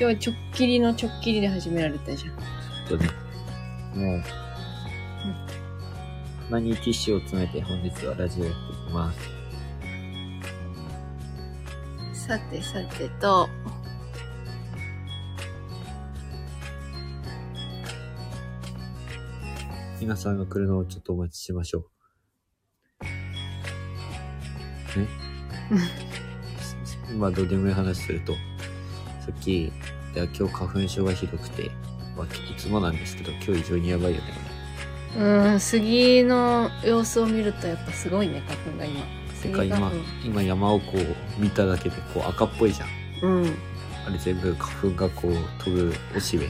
今日直切りの直切りで始められたじゃん。とね、もう、鼻にティッシュを詰めて本日はラジオやっていきます。さてさてと、皆さんが来るのをちょっとお待ちしましょう。ね今どうでもいい話すると、さっき、いや今日花粉症がひどくて、まあ、いつもなんですけど、今日異常にやばいよね。うん、杉の様子を見るとやっぱすごいね、花粉が今。てか今今山をこう見ただけでこう赤っぽいじゃん。うん。あれ全部花粉がこう飛ぶおしべ。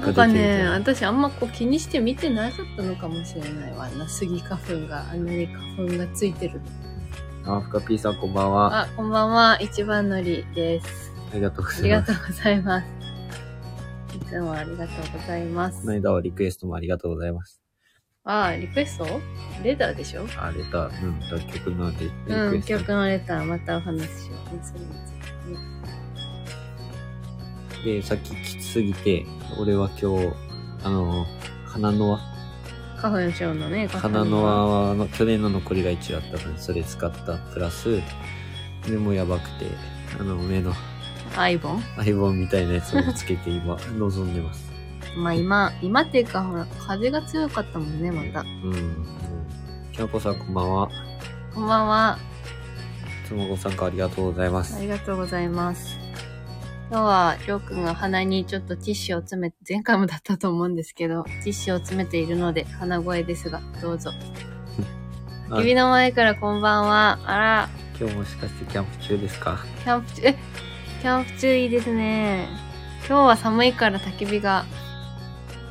なんかね、私あんまこう気にして見てなかったのかもしれないわな。杉花粉が、あんなに花粉がついてるの。あ、ふかぴーさんこんばんは。ああ、こんばんは。一番のりです。りがとうごあざいます。りがとうございます。いつもありがとうございますこの。間はリクエストもありがとうございます。あ、リクエストレーダーでしょ？あ、レター、うん、楽曲のリリクうん。曲のレターまたお話ししよう。それについてねで、さっききつすぎて、俺は今日、あの、花の輪、花粉症のね、花の輪の去年の残りが一応あったので、それ使ったプラス、目もやばくて、あの、目のアイボンアイボンみたいなやつをつけて今、望んでます。まあ今、今っていうかほら、風が強かったもんね、また。うん。きなこさんこんばんは。こんばんは。つもご参加ありがとうございます。ありがとうございます。今日は、りょうくんが鼻にちょっとティッシュを詰め、前回もだったと思うんですけど、ティッシュを詰めているので、鼻声ですが、どうぞ。あ指の前からこんばんは。あら、今日もしかしてキャンプ中ですか？キャンプ中、え、キャンプ中いいですね。今日は寒いから焚き火が、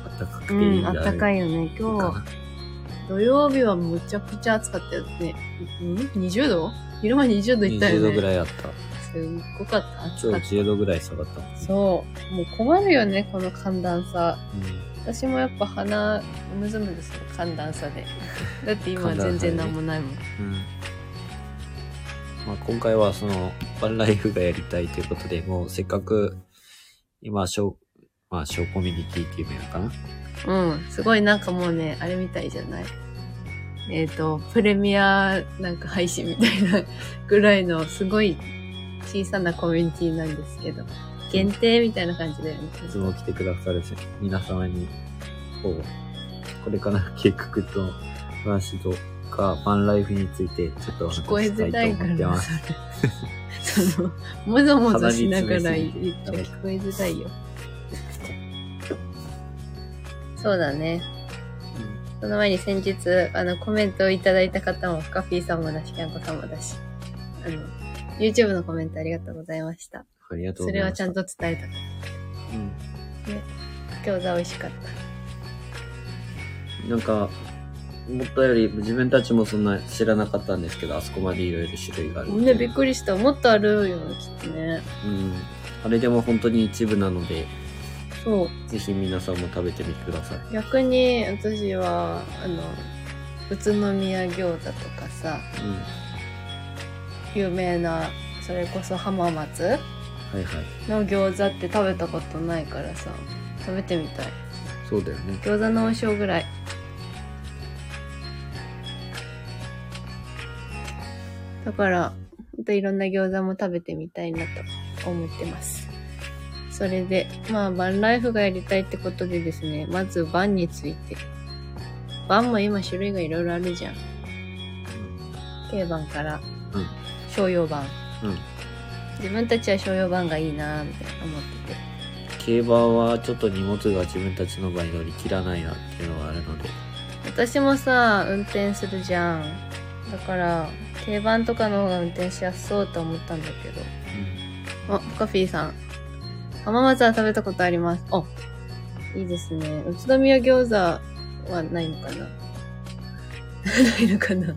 あったかくてういいん、あったかいいよね。今日土曜日はむちゃくちゃ暑かったよね。うん ?20 度？昼間20度いったよ20ね。度ぐらいあった。すっごかった。暑かった。今日10度ぐらい下がった。そう。もう困るよね、この寒暖差。うん私もやっぱ鼻むずむずする寒暖差で。だって今全然なんもないもん。うんまあ、今回はその、ワンライフがやりたいということで、もうせっかく、今、小、まあ、小コミュニティっていうのかなうん。すごいなんかもうね、あれみたいじゃない？えっ、と、プレミアなんか配信みたいなぐらいのすごい小さなコミュニティなんですけど、限定みたいな感じだよね。いつも来てくださる皆様に、こう、これから計画と話とか、ワンライフについて、ちょっとお話し聞こえしたいとづらいから思ってます。その、もぞもぞしながら鼻言っちゃ聞こえづらいよ。そうだね。その前に先日、あの、コメントをいただいた方も、フカフィーさんもだし、キャンコさんもだし、あの、YouTube のコメントありがとうございました。ありがとうそございます。れはちゃんと伝えたうんた。餃子美味しかった。なんか、思ったより自分たちもそんな知らなかったんですけど、あそこまでいろいろ種類がある。ね、びっくりした。もっとあるよね、きっとね。うん。あれでも本当に一部なので、そう。ぜひ皆さんも食べてみてください。逆に、私は、あの、宇都宮餃子とかさ、有名な、それこそ浜松うん。はいはい。の餃子って食べたことないからさ、食べてみたい。そうだよね。餃子の王将ぐらい。だから、ほんといろんな餃子も食べてみたいなと思ってます。それで、まあ、バンライフがやりたいってことでですね、まずバンについて。バンも今種類がいろいろあるじゃん。軽バンから、うん商用バン。うん。自分たちは商用バンがいいなみたいな思ってて。競馬はちょっと荷物が自分たちの場合乗り切らないなっていうのがあるので、私もさ運転するじゃんだから軽バンとかの方が運転しやすそうと思ったんだけど。あカフィーさん。浜松は食べたことあります。あいいですね。宇都宮餃子はないのかな？ないのかな？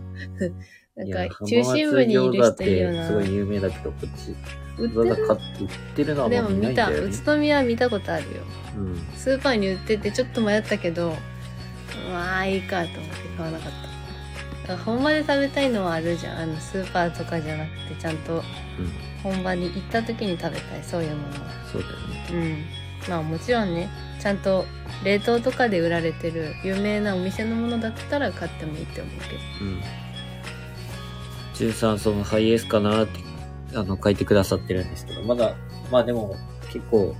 なんか中心部にいる人いるよ浜松餃子ってすごいな有名だけど、こっち、売ってる？売ってるのはでもう見たんだよね。宇都宮見たことあるよ。うん。スーパーに売っててちょっと迷ったけどまあいいかと思って買わなかった本場で食べたいのはあるじゃんあのスーパーとかじゃなくてちゃんとうん。本場に行った時に食べたいそういうものはそうだよね。うんまあもちろんねちゃんと冷凍とかで売られてる有名なお店のものだったら買ってもいいって思うけどうん。13そのハイエースかなって、あの、書いてくださってるんですけど、まだ、まあでも、結構、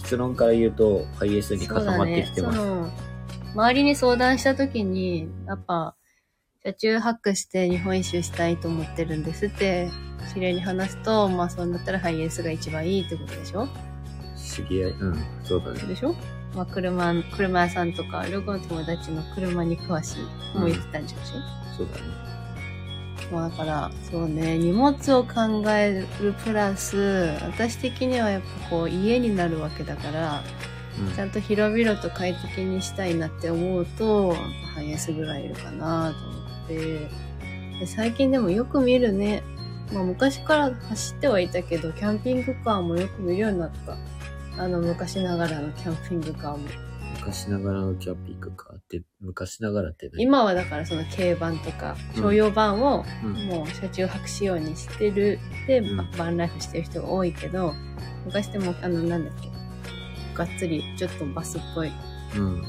結論から言うと、ハイエースにそうだ固まってねきてます。その周りに相談した時にやっぱ車中泊して日本一周したいと思ってるんですって知り合いに話すとまあそうなったらハイエースが一番いいってことでしょ？知り合い、うん、そうだね。でしょ？まあ車車屋さんとか旅行の友達の車に詳しいも言ってたんじゃんしょ、そうだね。まあだから、そうね、荷物を考えるプラス、私的にはやっぱこう家になるわけだから、うん。ちゃんと広々と快適にしたいなって思うと、ハイエースぐらいいるかなと思って。で最近でもよく見るね。まあ昔から走ってはいたけど、キャンピングカーもよく見るようになった。あの昔ながらのキャンピングカーも。昔ながらのキャンピングカーって、昔ながらって何？今はだからその軽バンとか、うん商用バンをうん。もう車中泊仕様にしてるで、うんババンライフしてる人が多いけど昔でもあのなんだっけ？がっつりちょっとバスっぽいうん。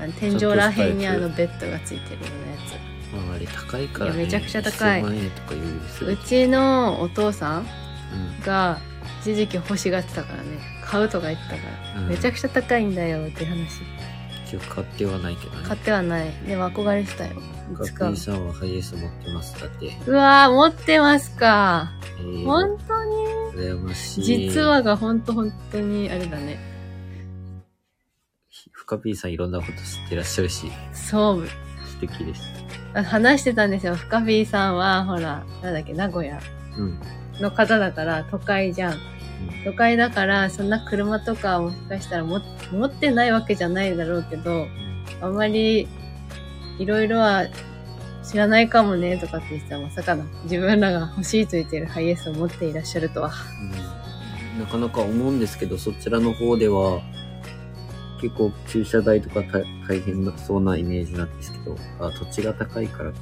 あの天井らへんにあのベッドがついてるようなやまあ、あれ高いから、ね。めちゃくちゃ高い1000万円とか言うちのお父さんうん。が一時期欲しがってたからね買うとか言ってたから、うんめちゃくちゃ高いんだよって話一応買ってはないけどね。買ってはないでも憧れてたよカッいつかピーさんはハイエース持ってます。だって。うわー持ってますかえー、本当に？羨ましい。実はが本当本当にあれだねフカピーさんいろんなこと知ってらっしゃるし、そう素敵です。あ話してたんですよ。深ビーさんは、ほら、なんだっけ、名古屋うん。の方だから、都会じゃん。都会だから、そんな車とかもしかしたらも持ってないわけじゃないだろうけど、あんまり、いろいろは知らないかもね、とかって言ってたらまさかの自分らが欲しいと言っているハイエースを持っていらっしゃるとは。うんなかなか思うんですけど、そちらの方では、結構駐車代とか大大変なそうなイメージなんですけど、あ土地が高いからか。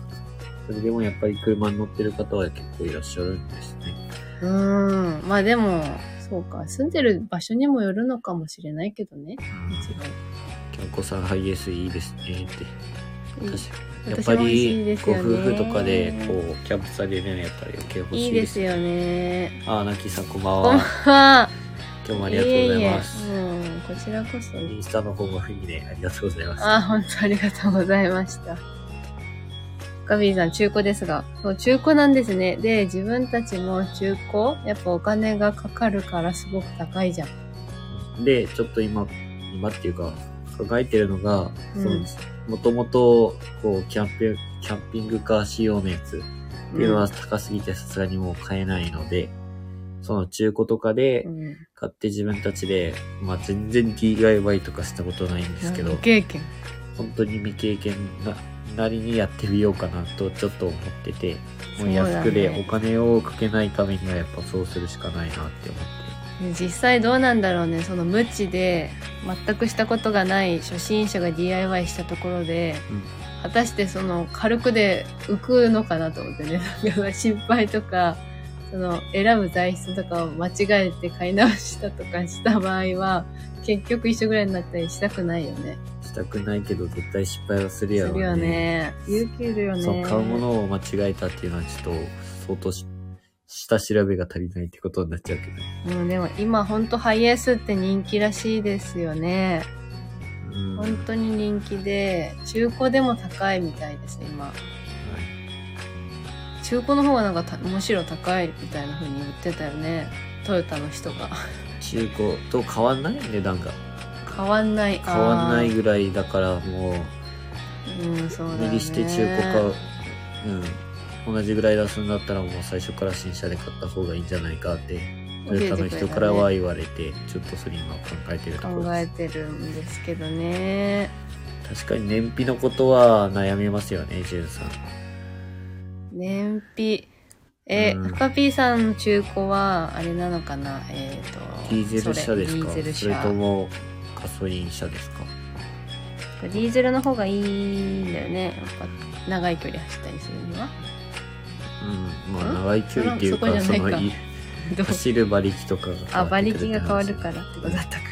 それでもやっぱり車に乗ってる方は結構いらっしゃるんですね。うーん。まあでも、そうか。住んでる場所にもよるのかもしれないけどね。もちキャンコさんハイエースいいですねって。ろん。確かいいやっぱりご夫婦とかでこうキャンプされるのやったら余計欲しいで。いいですすよね。あ、ナキさんこんばんこんばんは。は。今日もありがとうございます。いえいえうん、こちらこそ。インスタの方もいいね。ありがとうございます。あ、本当ありがとうございました。ガビーさん、中古ですが。そう、中古なんですね。で、自分たちも中古やっぱお金がかかるからすごく高いじゃん。で、ちょっと今、今っていうか、考えてるのが、うんその、もともと、こう、キャンプ、キャンピングカー仕様のやつっていうのは高すぎてさすがにもう買えないので、その中古とかでうん。買って自分たちで、まあ全然 DIY とかしたことないんですけど無、経験。本当に未経験な、なりにやってみようかなとちょっと思ってて、もう安くでお金をかけないためにはやっぱそうするしかないなって思って。実際どうなんだろうね。その無知で全くしたことがない初心者が DIY したところで、うん果たしてその軽くで浮くのかなと思ってね。なんか失敗とか、その選ぶ材質とかを間違えて買い直したとかした場合は、結局一緒ぐらいになったりしたくないよね。したくないけど絶対失敗はするやろうするよね。勇気いるよね。そう、買うものを間違えたっていうのはちょっと相当し下調べが足りないってことになっちゃうけど。うん、でも今ほんとハイエースって人気らしいですよね。うん本当に人気で、中古でも高いみたいです、今。中古の方がなんかたむしろ高いみたいな風に言ってたよね。トヨタの人が。中古と変わんない値段が。変わんない。変わんないあぐらいだからもーうん、そうだして中古買う。うん。同じぐらい出すんだったらもう最初から新車で買った方がいいんじゃないかって、トヨタの人からは言われて、ちょっとそれ今考えてるところ考。えてるんですけどね。確かに燃費のことは悩みますよね、ジュンさん。燃費。え、うんフカピーさんの中古は、あれなのかな？えっ、と。ディーゼル車ですか？それディーゼルそれ車。ともガソリン車ですか？ディーゼルの方がいいんだよね。やっぱ長い距離走ったりするにはうん。まあ、ん？長い距離っていうか、そそのい、走る馬力とかがあ、馬力が変わるからってことだったか。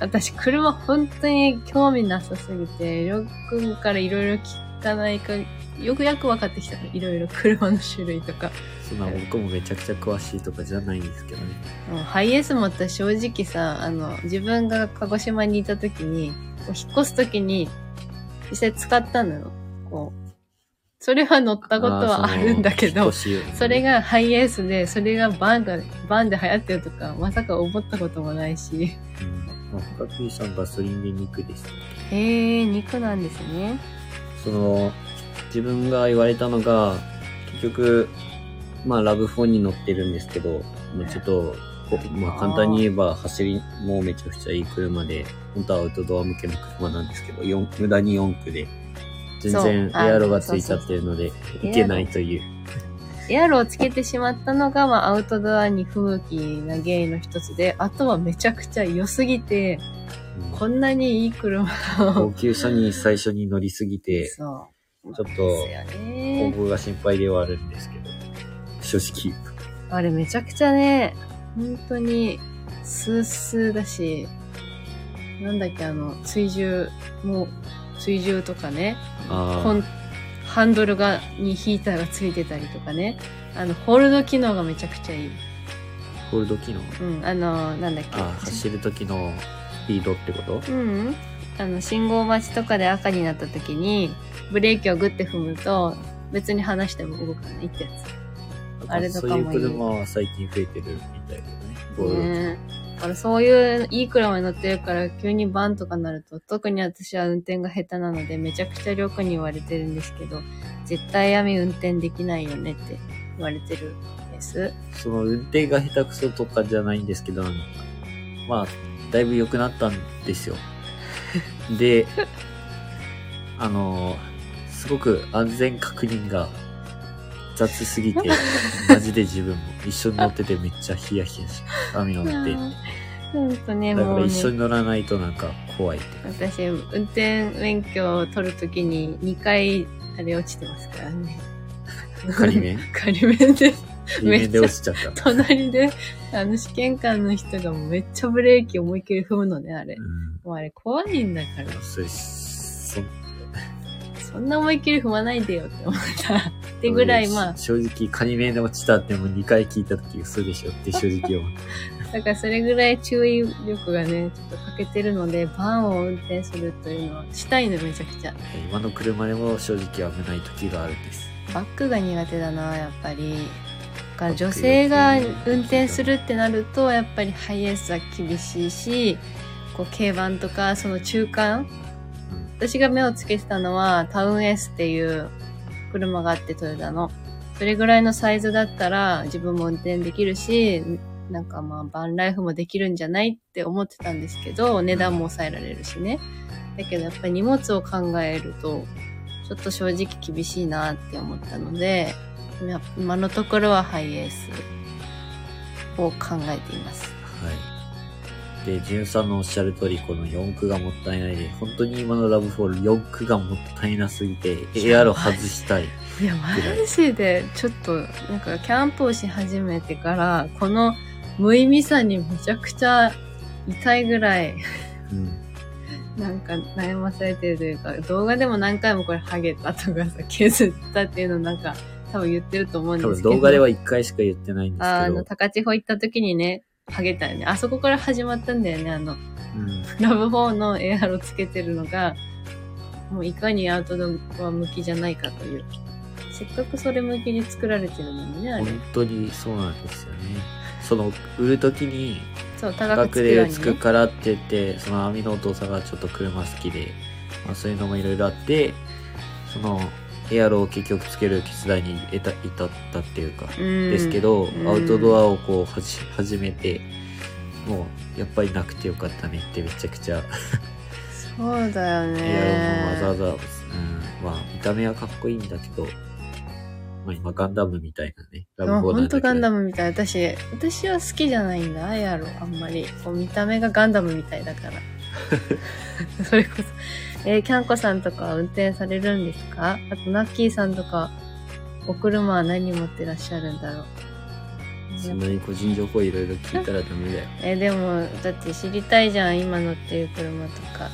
私、車本当に興味なさすぎて、りょうくんからいろいろ聞かないか、よくよく分かってきたの。いろいろ車の種類とか。そんな僕もめちゃくちゃ詳しいとかじゃないんですけどね。もうハイエースも私正直さ、あの、自分が鹿児島にいた時に、こう引っ越す時に、実際使ったのよ。こう。それは乗ったことはあるんだけど、そそれ、がハイエースで、それがバンが、バンで流行ってるとか、まさか思ったこともないし。うん。まあ、深さんガソリンで肉です。へえ、肉なんですね。その、自分が言われたのが、結局、まあ、ラブ4に乗ってるんですけど、まあ、ちょっと、まあ、簡単に言えば、走りもめちゃくちゃいい車で、本当はアウトドア向けの車なんですけど、四無駄に4区で、全然エアロがついちゃってるので、いけないという。エアロをつけてしまったのが、まあ、アウトドアに不向きな原因の一つで、あとはめちゃくちゃ良すぎて、うんこんなにいい車高を。級車に最初に乗りすぎて、そう。ちょっと。今後が心配ではあるんですけど、正直。あれめちゃくちゃね、本当に、スースーだし、なんだっけ、あの、追従、もう、追従とかね、ハンドルが、にヒーターがついてたりとかね、あの、ホールド機能がめちゃくちゃいい。あ、ホールド機能？うん、あの、なんだっけ。走る時のスピードってこと？うん、あの、信号待ちとかで赤になった時に、ブレーキをグッて踏むと、別に離しても動かないってやあれとかもいいそういう車は最近増えてるみたいだよね。つ。ねだからそういういい車に乗ってるから急にバンとかなると、特に私は運転が下手なのでめちゃくちゃ良子に言われてるんですけど、絶対闇運転できないよねって言われてるんです。その運転が下手くそとかじゃないんですけど、まあ、だいぶ良くなったんですよ。で、あの、すごく安全確認が雑すぎて、マジで自分も一緒に乗っててめっちゃヒヤヒヤし、網の運転って。ね、だから。一緒に乗らないとなんか怖いって。私、運転免許を取るときに2回、あれ落ちてますからね。仮面 仮面で、仮面で落ちちゃった。隣で、あの、試験官の人がめっちゃブレーキ思いっきり踏むのね、あれ。うんもうあれ怖いんだから。それそそんな思いっきり踏まないでよって思った。ってぐらい、まあ、正直、仮面で落ちたっても2回聞いた時嘘でしょって正直思った。だからそれぐらい注意力がね、ちょっと欠けてるので、バンを運転するというのはしたいの、めちゃくちゃ。今の車でも正直危ない時があるんです。バックが苦手だな、やっぱり。だから女性が運転するってなると、やっぱりハイエースは厳しいし、こう、軽バンとか、その中間うん私が目をつけてたのは、タウンエースっていう車があって、トヨタの。それぐらいのサイズだったら、自分も運転できるし、なんかまあ、バンライフもできるんじゃないって思ってたんですけど、値段も抑えられるしね。だけどやっぱり荷物を考えると、ちょっと正直厳しいなって思ったので、や今のところはハイエースを考えています。はい。で、ジュンさんのおっしゃる通り、この4区がもったいないで、本当に今のラブフォール4区がもったいなすぎて、エアロ外したい。いや、マジで、ちょっと、なんか、キャンプをし始めてから、この無意味さにめちゃくちゃ痛いぐらい、うん。なんか悩まされてるというか、動画でも何回もこれハゲたとかさ、削ったっていうのなんか、多分言ってると思うん多ですけど。分動画では1回しか言ってないんですあの、けど、高千穂行った時にね、ハゲたよね。あそこから始まったんだよね、あの、うん。ラブ4のエアロつけてるのが、もういかにアウトドア向きじゃないかという。せっかくそれ向きに作られてるのにね、あれ。本当にそうなんですよね。その、売るときに、そう、価高くでつくね。からって言って、その網のお父さんがちょっと車好きで、まあそういうのもいろいろあって、その、エアロを結局つける決断に至至ったっていうか、うんですけど、うんアウトドアをこうはじ始めて、もうやっぱりなくてよかったねってめちゃくちゃ、そうだよね。エアロもわざわざ、うん、まあ見た目はかっこいいんだけど、まあ今ガンダムみたいなね、ラブあホーなんだけとガンダムみたい。私、私は好きじゃないんだ、エアロ。あんまり。こう見た目がガンダムみたいだから。それこそ。えーキャンコさんとかは運転されるんですか？あと、ナッキーさんとか、お車は何持ってらっしゃるんだろう？そんなに個人情報いろいろ聞いたらダメだよ。えーでも、だって知りたいじゃん、今乗ってる車とか。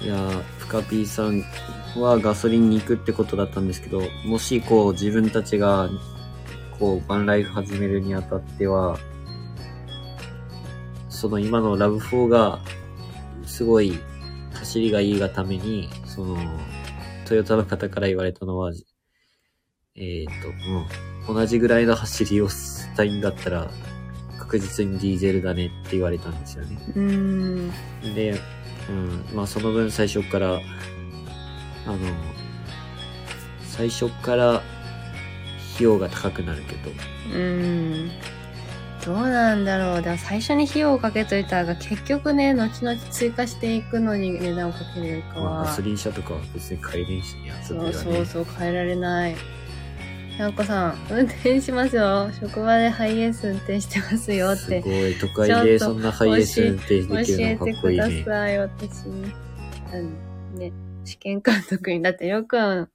うん。いやー、フカピーさんはガソリンに行くってことだったんですけど、もしこう自分たちが、こう、バンライフ始めるにあたっては、その今のラブ4が、すごい走りがいいがために、その、トヨタの方から言われたのは、えっ、と、もう、同じぐらいの走りをしたいんだったら、確実にディーゼルだねって言われたんですよね。うーん。で、うん、まあその分最初から、あの、最初から費用が高くなるけど、うーん。どうなんだろう。だ最初に費用をかけといたが、結局ね、後々追加していくのに値段をかけるよりかまあ、は。ガソリン車とかは別に買えれんしね、遊そうびはね。そうそう、変えられない。ひゃんこさん、運転しますよ。職場でハイエース運転してますよって。すごい、都会でそんなハイエース運転教できるえのかっこいいてくだね。さい、私に。うん、ね、試験監督に。だってよくん、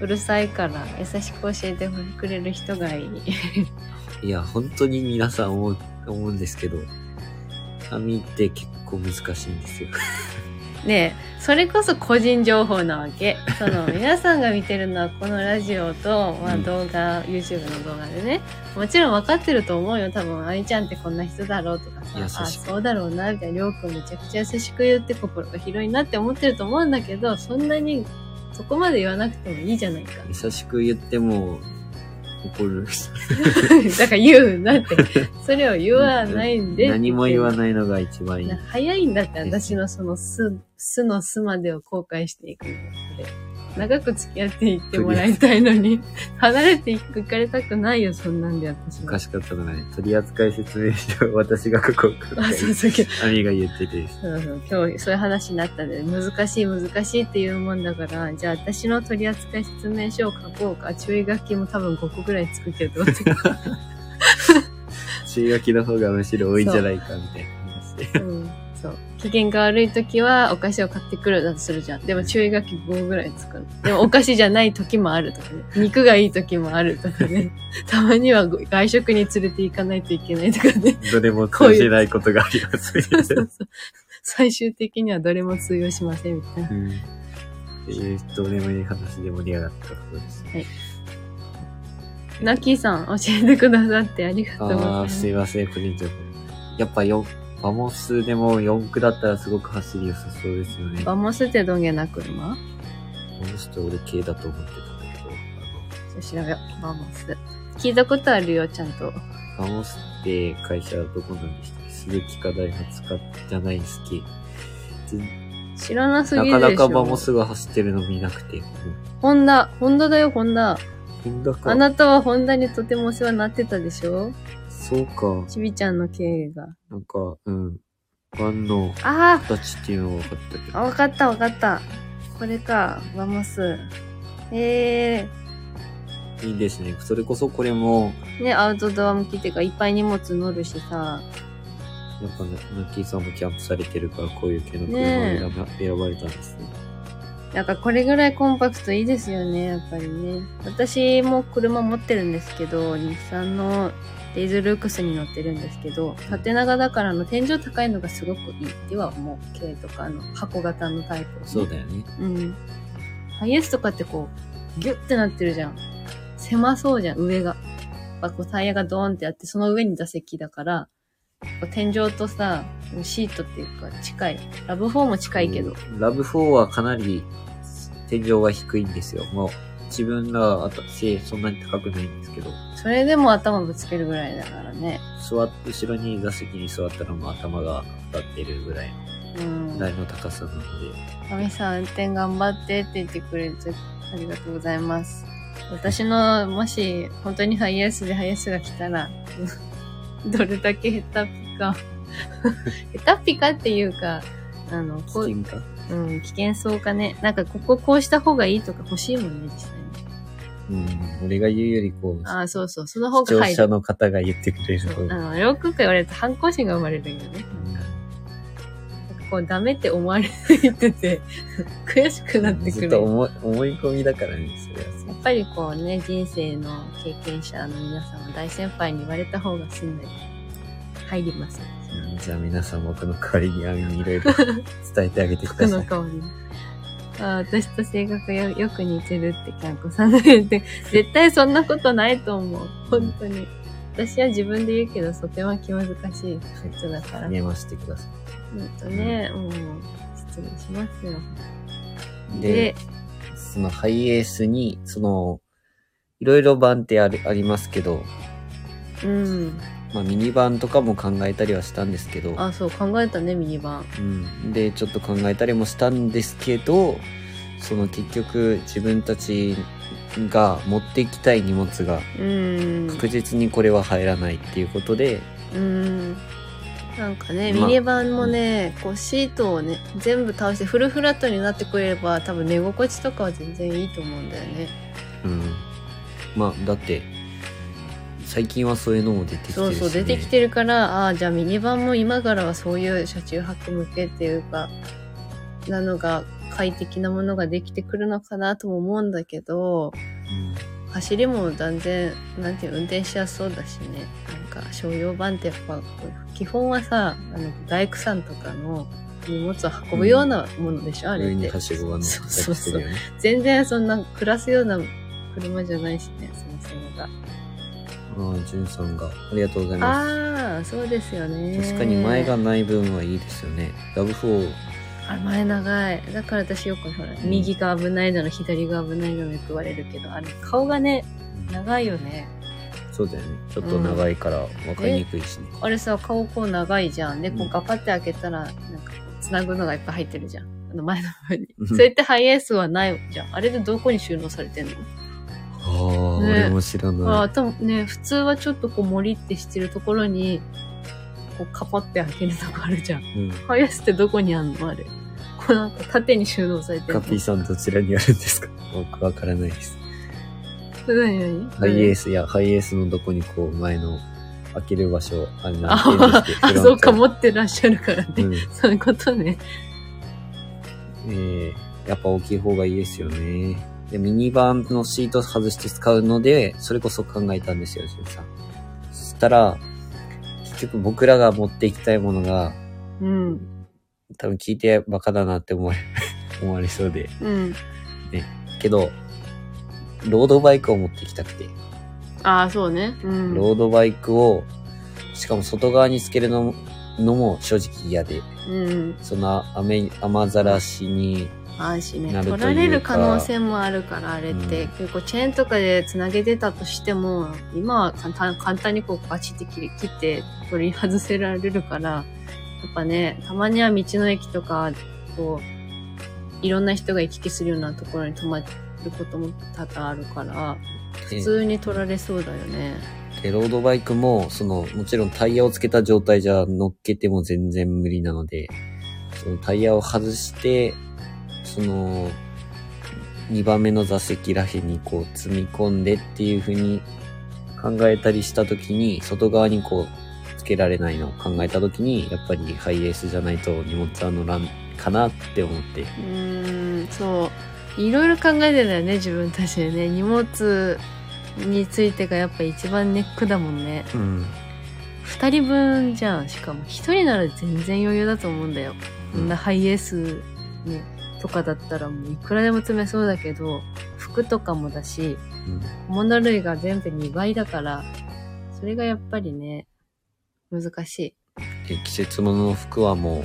うるさいから、優しく教えてくれる人がいい。いや、本当に皆さん思う、思うんですけど、網って結構難しいんですよ。ねえ、それこそ個人情報なわけ。その、皆さんが見てるのはこのラジオと、まあうん動画、YouTube の動画でね。もちろん分かってると思うよ。多分、愛ちゃんってこんな人だろうとか優さ、あ、そうだろうな、みたいな、りょうくんめちゃくちゃ優しく言って心が広いなって思ってると思うんだけど、そんなに、そこまで言わなくてもいいじゃないか。優しく言っても、怒る。だから言うなって。それを言わないんで。何も言わい。ないのが一番いい。早いんだって、私のその巣、巣の巣までを後悔していくので。長く付き合っていってもらいたいのに、離れていくかれたくないよ、そんなんで私はおか。しかったのがね、取扱説明書を私が書こうかあ、そうそう、そうアミが言ってて、そう今日そういう話になったんで、難しい難しいっていうもんだから、じゃあ私の取扱説明書を書こうか。注意書きも多分5個ぐらい作ってると思って。注意書きの方がむしろ多いんじゃないかみたいな話で。うん、そう。機嫌が悪い時はお菓子を買ってくるだとするじゃん。でも注意書き5ぐらい作る。でもお菓子じゃない時もあるとかね。肉がいい時もあるとかね。たまには外食に連れて行かないといけないとかね。どれも通じないことがありますみたいな。そうそう最終的にはどれも通用しませんみたいな。うん。っていう、どうでもいい話で盛り上がったことです。ナッキーさん教えてくださってありがとうございああ、ます。すいません、個人情報。やっぱ4、バモスでも四駆だったらすごく走り良さそうですよね。バモスってどげな車？バモスって俺軽だと思ってたんだけど、あちょ調べよう。バモス。聞いたことあるよ、ちゃんと。の、バモスって会社はどこなんでしたっけ？スズキかダイハツかじゃないんすけ？ど、知らなすぎなるでしょ。かなかバモスが走ってるの見なくて。ホンダ。ホンダだよ、ホンダ。ホンダか。あなたはホンダにとてもお世話になってたでしょ？そうか。ちびちゃんの経営が。なんか、うん。バンのあ形っていうのは分かったけあ、ど。わかったわかった。これか、バモス。えいいですね。それこそこれも、ー、ね、アウトドア向きっていうか、いっぱい荷物乗るしさ。やっぱね、ナッキーさんもキャンプされてるから、こういう系の車を選ば,、選ばれたんですね。なんかこれぐらいコンパクトいいですよね、やっぱりね。私も車持ってるんですけど、日産のデイズルークスに乗ってるんですけど、縦長だからあの天井高いのがすごくいいっては思う。軽とかあの箱型のタイプ、ね。そうだよね。うん。ハイエースとかってこう、ギュッてなってるじゃん。狭そうじゃん、上が。やっぱこうタイヤがドーンってあって、その上に座席だから、こう天井とさ、シートっていうか近い。ラブ4も近いけど。うんラブ4はかなり天井が低いんですよ。もう自分らあた背そんなに高くないんですけど、それでも頭ぶつけるぐらいだからね。座っ後ろに座席に座ったらもう頭が当たってるぐらいうんの。台の高さなので、かみさん、運転頑張ってって言ってくれてありがとうございます。私の、もし、本当にハイエースでハイエースが来たら、どれだけヘタピカ。ヘタピカっていうか、あの、こう、危険かうん、危険そうかね。なんか、こここうした方がいいとか欲しいもんね、実際に。うん、俺が言うよりこう、ああ、そうそう、その方視聴が入る。者の方が言ってくれる方あが。の、よく言われると反抗心が生まれるよね。うんこうダメって思われてて、悔しくなってくずっる。と思い思い込みだからね、それはやっぱりこうね、人生の経験者の皆さんは大先輩に言われた方がすんなり入ります。うんじゃあ皆さん僕の代わりにあみにいろいろ伝えてあげてく服ださい。の代わりに。あ私と性格よよく似てるってキャンコさんが言って、絶対そんなことないと思う。本当に。私は自分で言うけど、とても気難しい人だから。励ましてくださうんとね、もう、失礼しますよ。い。でで、そのハイエースに、その、いろいろ版ってあるありますけど、うん。まあミニ版とかも考えたりはしたんですけど、あ、そう、考えたね、ミニバン。うん、でちょっと考えたりもしたんですけどその結局自分たちが持っていきたい荷物がうん。確実にこれは入らないっていうことで、うん。なんかね、まあミニバンもね、こうシートをね、全部倒してフルフラットになってくれれば、多分寝心地とかは全然いいと思うんだよね。うん、まあだって最近はそういうのも出てきてるし、ね、そうそう、出てきてるから、ああ、じゃあミニバンも今からはそういう車中泊向けっていうか、なのが快適なものができてくるのかなとも思うんだけど、走りも断然、なんていうの運転しやすそうだしね。なんか、商用版ってやっぱ、基本はさ、あの、大工さんとかの荷物を運ぶようなものでしょ、あうん、れって上には。しごが乗ったりするよね全然そんな暮らすような車じゃないしね、そもそもが。ああじゅんさんがありがとうございますああ、そうですよね。確かに前がない分はいいですよねラブ4あ、前長い。だから私よくほら、ん右が危ないだの、左が危ないだのよく言われるけど、あれ、顔がね、長いよね。そうだよねちょっと長いから分かりにくいしね、あれさ、顔こう長いじゃん。で、こううんガパって開けたら、なんかつなぐのがいっぱい入ってるじゃん。あの前の部分に。うんそれってハイエースはないじゃん。あれでどこに収納されてんの？ああ、ね俺も知らあなあ、多分ね、普通はちょっとこう、森ってしてるところに、こう、カパって開けるとこあるじゃん。い。うん。ハイエースってどこにあんの？あれ。こうなんか縦に収納されてるの。カピーさんどちらにあるんですか？僕わからないです。何何？ハイエースやハイエースのどこにこう前の開ける場所、あれなんてあそうか、持ってらっしゃるからね。うん。そういうことね。えー、やっぱ大きい方がいいですよね。で、ミニバンのシート外して使うので、それこそ考えたんですよ、ジュンさん。そしたら、結局僕らが持っていきたいものが、うん。多分聞いてバカだなって思われ、思われそうで。うん。けど、ロードバイクを持ってきたくて、ああ、そうね。うん。ロードバイクを、しかも外側につけるのものも正直嫌で、うん。その雨、雨ざらしに、あるしね取られる可能性もあるからあれって、うん。結構チェーンとかでつなげてたとしても今は簡単簡単にこうバチって切って取り外せられるからやっぱねたまには道の駅とかこういろんな人が行き来するようなところに泊まることも多々あるから普通に取られそうだよね。で、ロードバイクも、その、もちろんタイヤをつけた状態じゃ乗っけても全然無理なので、そのタイヤを外して、その、2番目の座席らへんにこう積み込んでっていう風に考えたりしたときに、外側にこう、つけられないのを考えたときに、やっぱりハイエースじゃないと荷物は乗らんかなって思って。うーん、そう。いろいろ考えてんだよね、自分たちでね。荷物についてがやっぱ一番ネックだもんね。うん。二人分じゃん。しかも一人なら全然余裕だと思うんだよ。こんなハイエース、ね、とかだったらもういくらでも詰めそうだけど、服とかもだし、うん小物類が全部2倍だから、それがやっぱりね、難しい。で季節物の服はもう、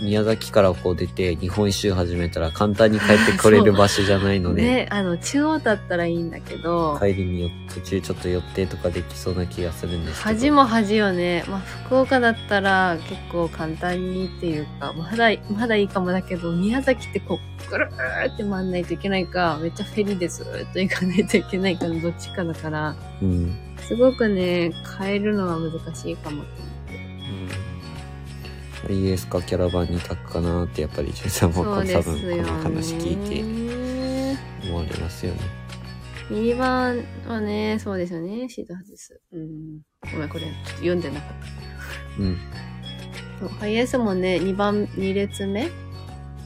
宮崎からこう出て日本一周始めたら簡単に帰ってこれる場所じゃないので、ね、あの、中央だったらいいんだけど、帰りによ途中ちょっと寄ってとかできそうな気がするんですけど。恥も恥よね。まあ、福岡だったら結構簡単にっていうか、まだ、まだいいかもだけど、宮崎ってこう、ぐるーって回んないといけないか、めっちゃフェリーでずーっと行かないといけないかのどっちかだから、うん。すごくね、変えるのは難しいかもってハイエースかキャラバンに託くかなってやっぱりジュンさんも。多。分この話聞いて思われますよね。ミニバンはね、そうですよね、シート外す。うん。ごめん、これ、ちょっと読んでなかった。うん。ハイエースもね、2番、2列目？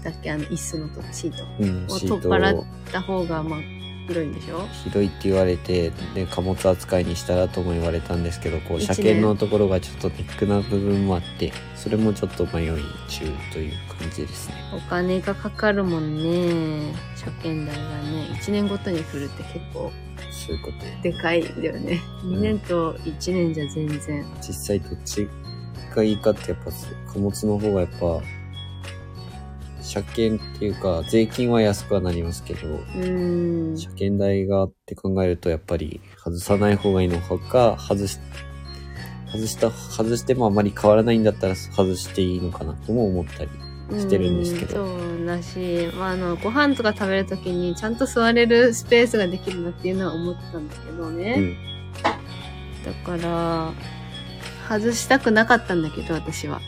だっけ？あの、椅子のとシート。うん、をシート取っ払をった方が、まあ、広いんでしょ？広いって言われて、で、貨物扱いにしたらとも言われたんですけど、こう、車検のところがちょっとネックな部分もあって、それもちょっと迷い中という感じですね。お金がかかるもんね。車検代がね、1年ごとに振るって結構そういうことで。でかいんだよね。2年と1年じゃ全然。実際どっちがいいかってやっぱ貨物の方がやっぱ車検っていうか税金は安くはなりますけど、うーん。車検代がって考えるとやっぱり外さない方がいいのか外し外した外してもあまり変わらないんだったら外していいのかなとも思ったりしてるんですけどうんそうだし、まあ、あの、ご飯とか食べるときにちゃんと座れるスペースができるなっていうのは思ったんですけどね。うんだから、外したくなかったんだけど、私は。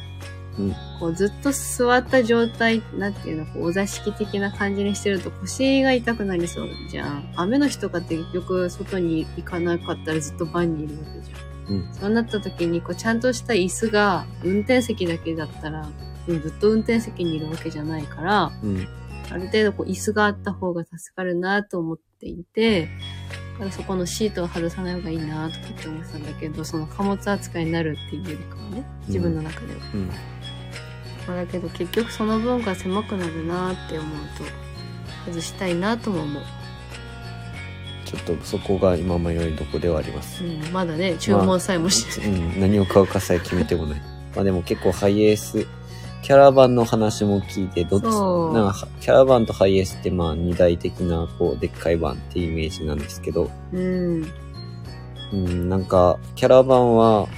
うんこうずっと座った状態、なんていうの、こうお座敷的な感じにしてると腰が痛くなりそうじゃん。雨の日とかって結局外に行かなかったらずっとバンにいるわけじゃん。うんそうなった時に、こうちゃんとした椅子が運転席だけだったら、うんずっと運転席にいるわけじゃないから、うんある程度こう椅子があった方が助かるなと思っていて、だからそこのシートを外さない方がいいなとかって思ってたんだけど、その貨物扱いになるっていうよりかはね、自分の中では。うんまあだけど結局その分が狭くなるなって思うと、外したいなとも思う。ちょっとそこが今迷いどこではありますうん、まだね、注文さえもしてない。うん、何を買うかさえ決めてもない。まあでも結構ハイエース、キャラバンの話も聞いて、どっち、なんかキャラバンとハイエースってまあ二大的なこうでっかいバンっていうイメージなんですけど、うん。うん、なんかキャラバンは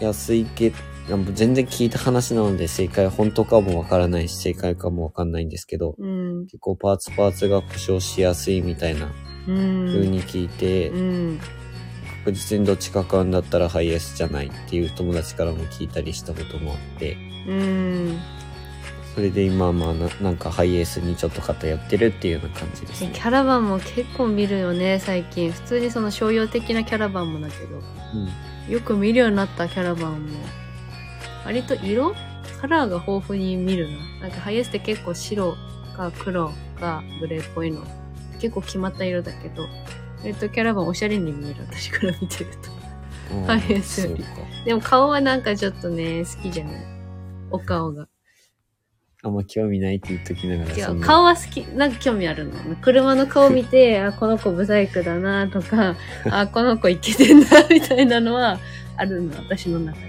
安いけなんか全然聞いた話なので正解本当かもわからないし正解かもわかんないんですけど、うん。結構パーツパーツが故障しやすいみたいなうん。風に聞いて、うん。確実にどっちか買うんだったらハイエースじゃないっていう友達からも聞いたりしたこともあって、うん。それで今はまあななんかハイエースにちょっと偏ってるっていうような感じですね。キャラバンも結構見るよね、最近。普通にその商用的なキャラバンもだけど。うん。よく見るようになったキャラバンも。割と色カラーが豊富に見るな。なんかハイエースって結構白か黒かグレーっぽいの。結構決まった色だけど。えっと、キャラバンおしゃれに見える、私から見てると。ハイエースより。でも顔はなんかちょっとね、好きじゃない。お顔が。あんま興味ないって言っときながら違う、そんな顔は好き、なんか興味あるの。車の顔見て、あ、この子ブサイクだなとか、あ、この子イケてんな、みたいなのはあるの、私の中で。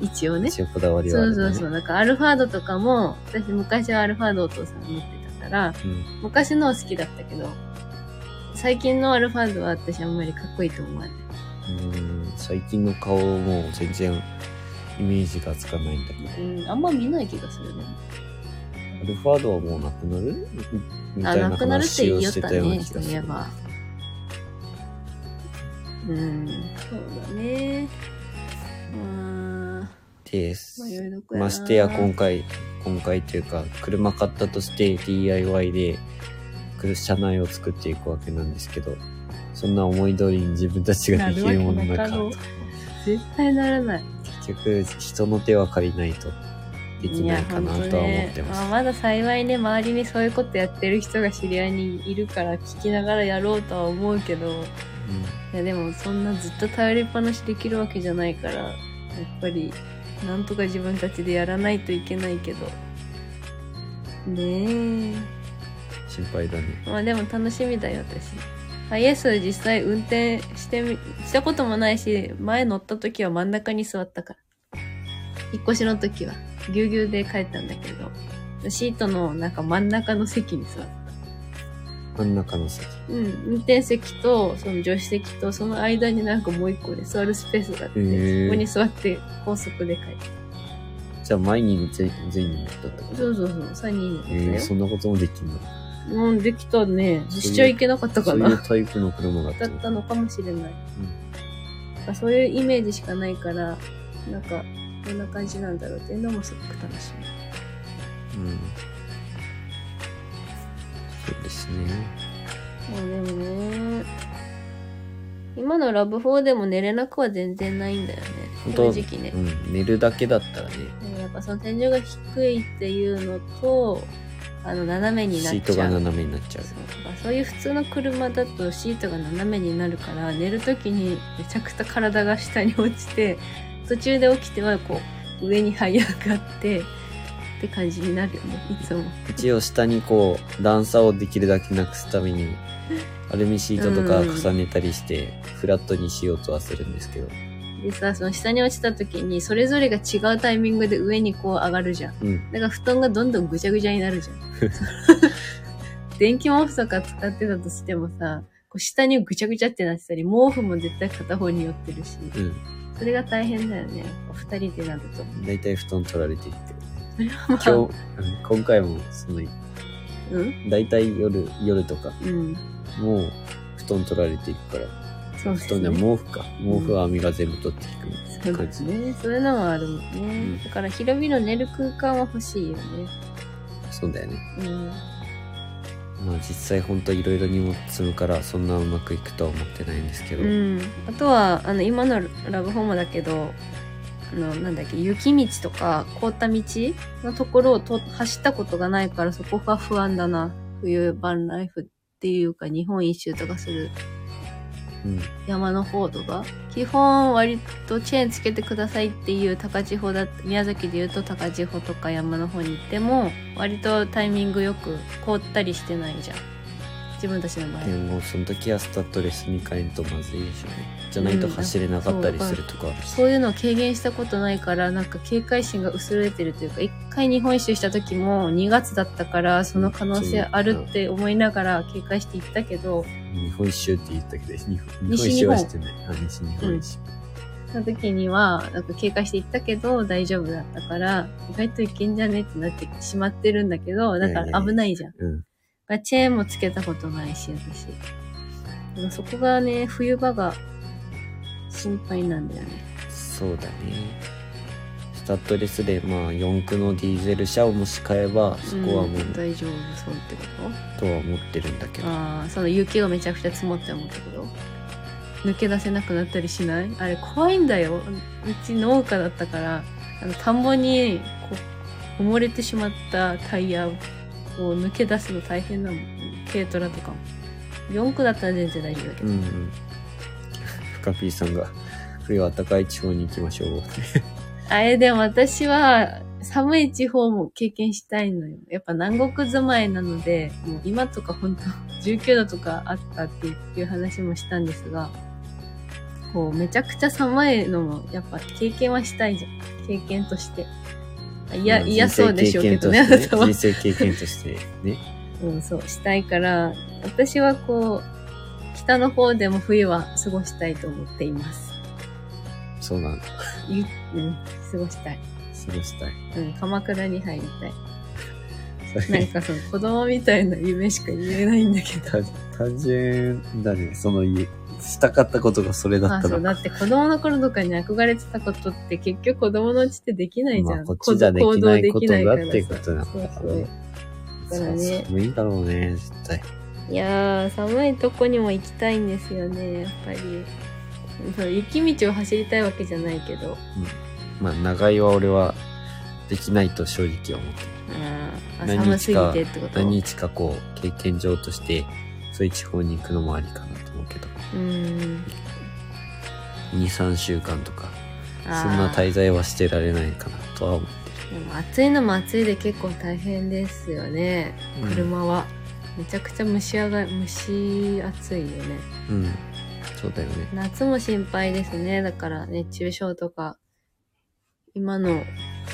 一応ね。一応こだわりはね。そうそうそう。なんかアルファードとかも、私昔はアルファードお父さん持ってたから、うん。昔のは好きだったけど、最近のアルファードは私あんまりかっこいいと思わない。うん最近の顔も全然イメージがつかないんだけど。うん、あんま見ない気がするね。アルファードはもうなくなる？みたあ、いななくなるって話をし言いよってたね、たような気がする。そういえば。うん、そうだね。まあ、です。ましてや今回、今回というか、車買ったとして DIY で、車内を作っていくわけなんですけど、そんな思い通りに自分たちができるもの。絶対ならない。結局、人の手は借りないとできないかなとは思ってます。あ、まだ幸いね、周りにそういうことやってる人が知り合いにいるから聞きながらやろうとは思うけど、いやでもそんなずっと頼りっぱなしできるわけじゃないから、やっぱり、なんとか自分たちでやらないといけないけど。ねえ。心配だね。まあでも楽しみだよ、私。ハイエース実際運転してみ、したこともないし、前乗った時は真ん中に座ったから。引っ越しの時は、ぎゅうぎゅうで帰ったんだけど、シートのなんか真ん中の席に座った。真ん中の席。うん、運転席と、その助手席と、その間になんかもう一個で座るスペースがあって、へーそこに座って高速で帰った。じゃあ前に全全員乗ったってこと？そうそうそう、3人乗ったえー、よ。そんなこともできんの？うん、できたね。実車行けなかったかそうな。いうタイプの車だったの？だったのかもしれない。まあそういうイメージしかないから、なんか、どんな感じなんだろうっていうのもすごく楽しうん。そうですね。み。もうでもね、今のラブ4でも寝れなくは全然ないんだよね。本当？正直ねう。ん、寝るだけだったらね、でもやっぱその天井が低いっていうのと、あの、斜めになっちゃう。シートが斜めになっちゃう。そうそういう普通の車だとシートが斜めになるから寝る時にめちゃくちゃ体が下に落ちて途中で起きてはこう上に這い上がってって感じになるよねいつも。一応下にこう段差をできるだけなくすために アルミシートとか重ねたりしてフラットにしようとはするんですけど、でさその下に落ちた時にそれぞれが違うタイミングで上にこう上がるじゃん。うん、だから布団がどんどんぐちゃぐちゃになるじゃん。電気毛布とか使ってたとしてもさこう下にぐちゃぐちゃってなってたり毛布も絶対片方に寄ってるし。うん。それが大変だよね。二人でなると。だいたい布団取られていって 今日、うん今回もその、うん？だいたい夜、夜とか、うん。もう布団取られていくから、そうです布団でね。毛布か。毛布は網が全部取っていくみたいそうな感じ。ですね。そういうのもあるもんね。んだから広々寝る空間は欲しいよね。そうだよね。うん。まあ実際ほんといろいろ荷物積むからそんなうまくいくとは思ってないんですけど。うん。あとは、あの、今のラブホームだけど、あの、なんだっけ、雪道とか凍った道のところをと走ったことがないからそこが不安だな。冬バンライフっていうか日本一周とかするうん。山の方とか基本割とチェーンつけてくださいっていう高千穂だ宮崎で言うと高千穂とか山の方に行っても割とタイミングよく凍ったりしてないじゃん自分たちの場合でもその時はスタッドレスに変えんとまずいでしょうね。じゃないと走れなかったりするとかあるし。そういうのを経験したことないからなんか警戒心が薄れてるというか一回日本一周した時も2月だったからその可能性あるって思いながら警戒していったけど日本一周って言ったけど、日本日本西一周はしてない。あ、西日本一周。その時には、なんか警戒していったけど大丈夫だったから、意外といけんじゃねってなってしまってるんだけど、だから危ないじゃん。チェーンもつけたことないし、私。そこがね、冬場が心配なんだよね。そうだね。スタッドレスで、まあ、四駆のディーゼル車をもし買えば、そこはもう、ん大丈夫そうってこと？とは思ってるんだけど。ああ、その雪がめちゃくちゃ積もって思ったこと？抜け出せなくなったりしない？あれ怖いんだよ。うち農家だったから、あの、田んぼに、こう、埋もれてしまったタイヤを抜け出すの大変なの。軽トラとかも。4区だったら全然大丈夫だけど。うんうん。フカピーさんが、冬は暖かい地方に行きましょう。あれでも私は寒い地方も経験したいのよ。やっぱ南国住まいなので、もう今とか本当19度とかあったっていう話もしたんですが、こうめちゃくちゃ寒いのもやっぱ経験はしたいじゃん。経験として。いや、まあ嫌そうでしょうけどね、あなたはね。人。生経験としてね。うん、そう、したいから、私はこう、北の方でも冬は過ごしたいと思っています。そうなんだ。ゆうん、過ごしたい。過ごしたい。うん、鎌倉に入りたい。なんかその子供みたいな夢しか言えないんだけど。た単純だね。その家、したかったことがそれだあそう、ったのか。だって子供の頃とかに憧れてたことって結局子供のうちってできないじゃん。まあ、こっちじゃできないことだって行動ことなのそうかそう。だからね寒いだろうね、絶対。いやー、寒いとこにも行きたいんですよね、やっぱり。そう雪道を走りたいわけじゃないけど。まあ、長居は俺はできないと正直思ってる。あーあ、何寒すぎてってこと？何日かこう、経験上として、そういう地方に行くのもありかなと思うけど、うん。2、3週間とか、そんな滞在はしてられないかなとは思ってでも暑いのも暑いで結構大変ですよね、うん車は。めちゃくちゃ蒸し上が、蒸し暑いよね。る。うん。そうだよね。夏も心配ですね。だから熱中症とか、今の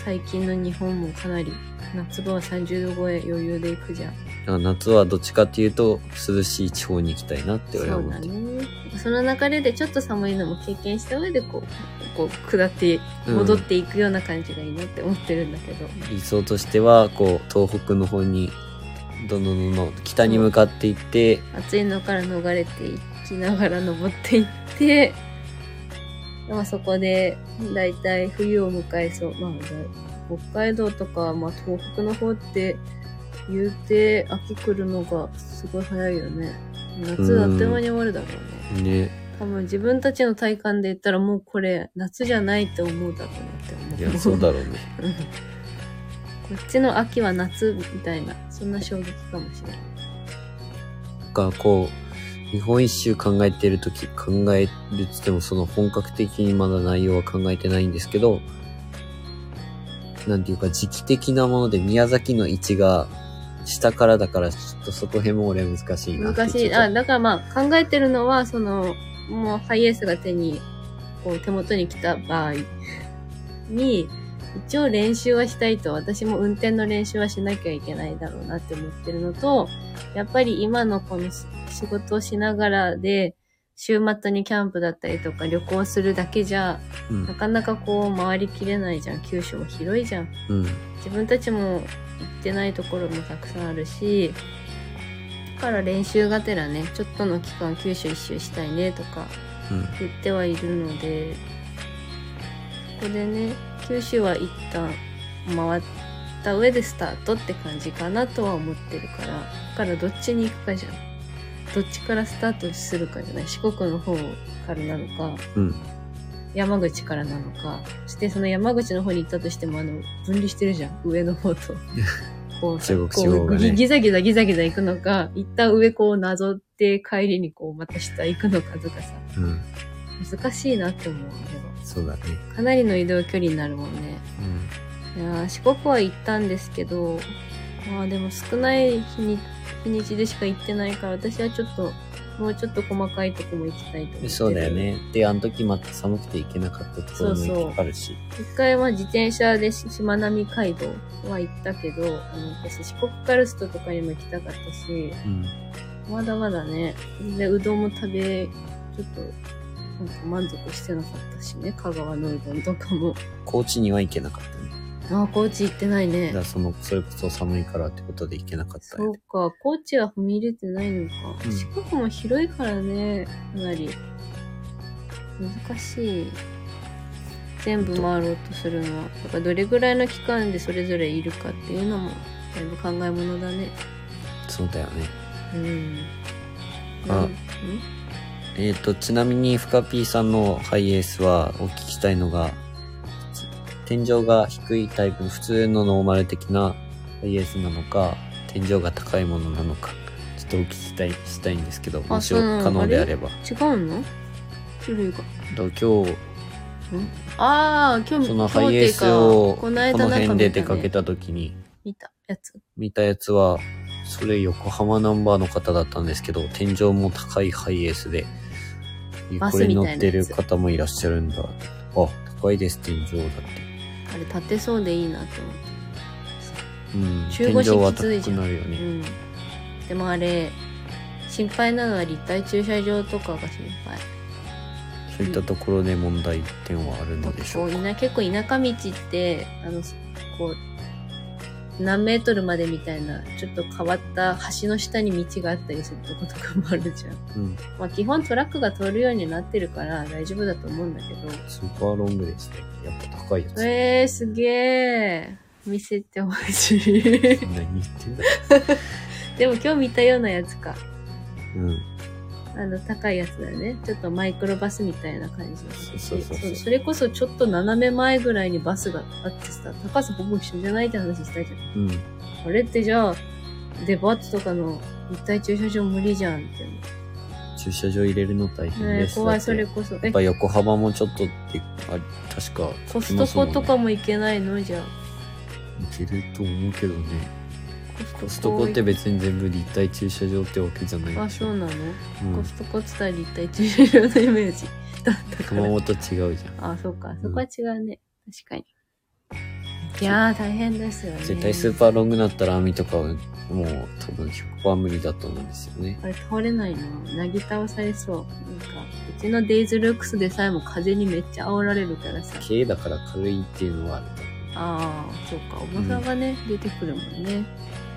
最近の日本もかなり夏場は30度超え余裕で行くじゃん。夏はどっちかっていうと、涼しい地方に行きたいなって俺はそうだ思ってる。ね。その流れでちょっと寒いのも経験した上でこう、こう下ってうん戻っていくような感じがいいなって思ってるんだけど。理想としては、こう、東北の方に、どんどんどんどん北に向かっていって、暑いのから逃れていきながら登っていって、まあそこで、だいたい冬を迎えそう。まあ、北海道とか、まあ東北の方って、言うて秋来るのがすごい早いよね。夏あっという間に終わるだろうね。ね、多分自分たちの体感で言ったらもうこれ夏じゃないって思うだろうなって思う。いや、そうだろうね。うんこっちの秋は夏みたいな、そんな衝撃かもしれない。が、こう、日本一周考えてるとき、考えるって言っても、その本格的にまだ内容は考えてないんですけど、なんていうか時期的なもので宮崎の位置が下からだから、ちょっとそこへも俺難しいな。難しい。あ、だからまあ考えてるのは、その、もうハイエースが手に、こう手元に来た場合に、一応練習はしたいと、私も運転の練習はしなきゃいけないだろうなって思ってるのと、やっぱり今のこのし仕事をしながらで、週末にキャンプだったりとか旅行するだけじゃ、うんなかなかこう回りきれないじゃん。九州も広いじゃん。うん。自分たちも行ってないところもたくさんあるし、だから練習がてらね、ちょっとの期間九州一周したいねとかうん。言ってはいるので、ここでね、九州は一旦回った上でスタートって感じかなとは思ってるから、だからどっちに行くかじゃん。どっちからスタートするかじゃない。四国の方からなのか、うん。山口からなのか、そしてその山口の方に行ったとしても、あの、分離してるじゃん。上の方と。こうさ、中国ねギギザギザギザギザ行くのか、一旦上こうなぞって帰りにこうまた下行くのかとかさ、うん。難しいなって思う、あれそうだね。は。かなりの移動距離になるもんね。うん。いやー四国は行ったんですけど、まあでも少ない日に、日にちでしか行ってないから、私はちょっと、もうちょっと細かいとこも行きたいと思ってる。そうだよ。ね。で、あの時また寒くて行けなかったところもあるし。一回は自転車でししまなみ海道は行ったけど、あの、私四国カルストとかにも行きたかったし、うん。まだまだね、で、うどんも食べ、ちょっと、なんか満足してなかったしね、香川のうどんとかも。高知には行けなかったね。ああ、高知行ってないねだか。らその、それこそ寒いからってことで行けなかったよね。そうか、高知は踏み入れてないのか。うん四国も広いからね、かなり。難しい。全部回ろうとするのは。だからどれぐらいの期間でそれぞれいるかっていうのも、だいぶ考え物だね。そうだよね。うん。あうん？えっ、と、ちなみに、フカピーさんのハイエースはお聞きしたいのが、天井が低いタイプの普通のノーマル的なハイエースなのか、天井が高いものなのか、ちょっとお聞きしたい、したいんですけど、もし可能であれば。違うの？種類が。今日、ああ、今日、そのハイエースを、ここの辺で出かけた時に、見たやつ。見たやつは、それ横浜ナンバーの方だったんですけど、天井も高いハイエースで、バスこれ乗みたいなやつってる方もいらっしゃるんだ。あ、高いです、天井だって。あれ、立てそうでいいなって思って。うん。中腰天井はきついじゃんなるよね。うん。でもあれ、心配なのは立体駐車場とかが心配。そういったところで問題点はあるのでしょうう田結構田舎道って、あの、こう、何メートルまでみたいな、ちょっと変わった橋の下に道があったりするとことかもあるじゃん。うん。まあ基本トラックが通るようになってるから大丈夫だと思うんだけど。スーパーロングですね。やっぱ高いやつ。えー、すげえ。見せてほしい。何言ってんだ でも今日見たようなやつか。うん。あの、高いやつだよね。ちょっとマイクロバスみたいな感じそうそうそうそれこそちょっと斜め前ぐらいにバスがあってさ、高さほぼ一緒じゃないって話したじゃん。うん。あれってじゃあ、デパートとかの立体駐車場無理じゃんって。駐車場入れるの大変ねです。怖い、それこそ。えやっぱ、横幅もちょっとって、あ確か、コストコとかも行けないの？じゃあ。いけると思うけどね。ココストコって別に全部立体駐車場ってわけじゃないあ。そうなの、うんコストコって言ったら立体駐車場のイメージだったから。熊本違うじゃん。あ、そうか。そこは違うね。確かに。いやー、大変ですよね。絶対スーパーロングだったら網とかはもう多分100%無理だと思うんですよね。あれ倒れないのなぎ倒されそう。なんか、うちのデイズルックスでさえも風にめっちゃ煽られるからさ。軽だから軽いっていうのはあるああ、そうか。重さがね、出てくるもんね。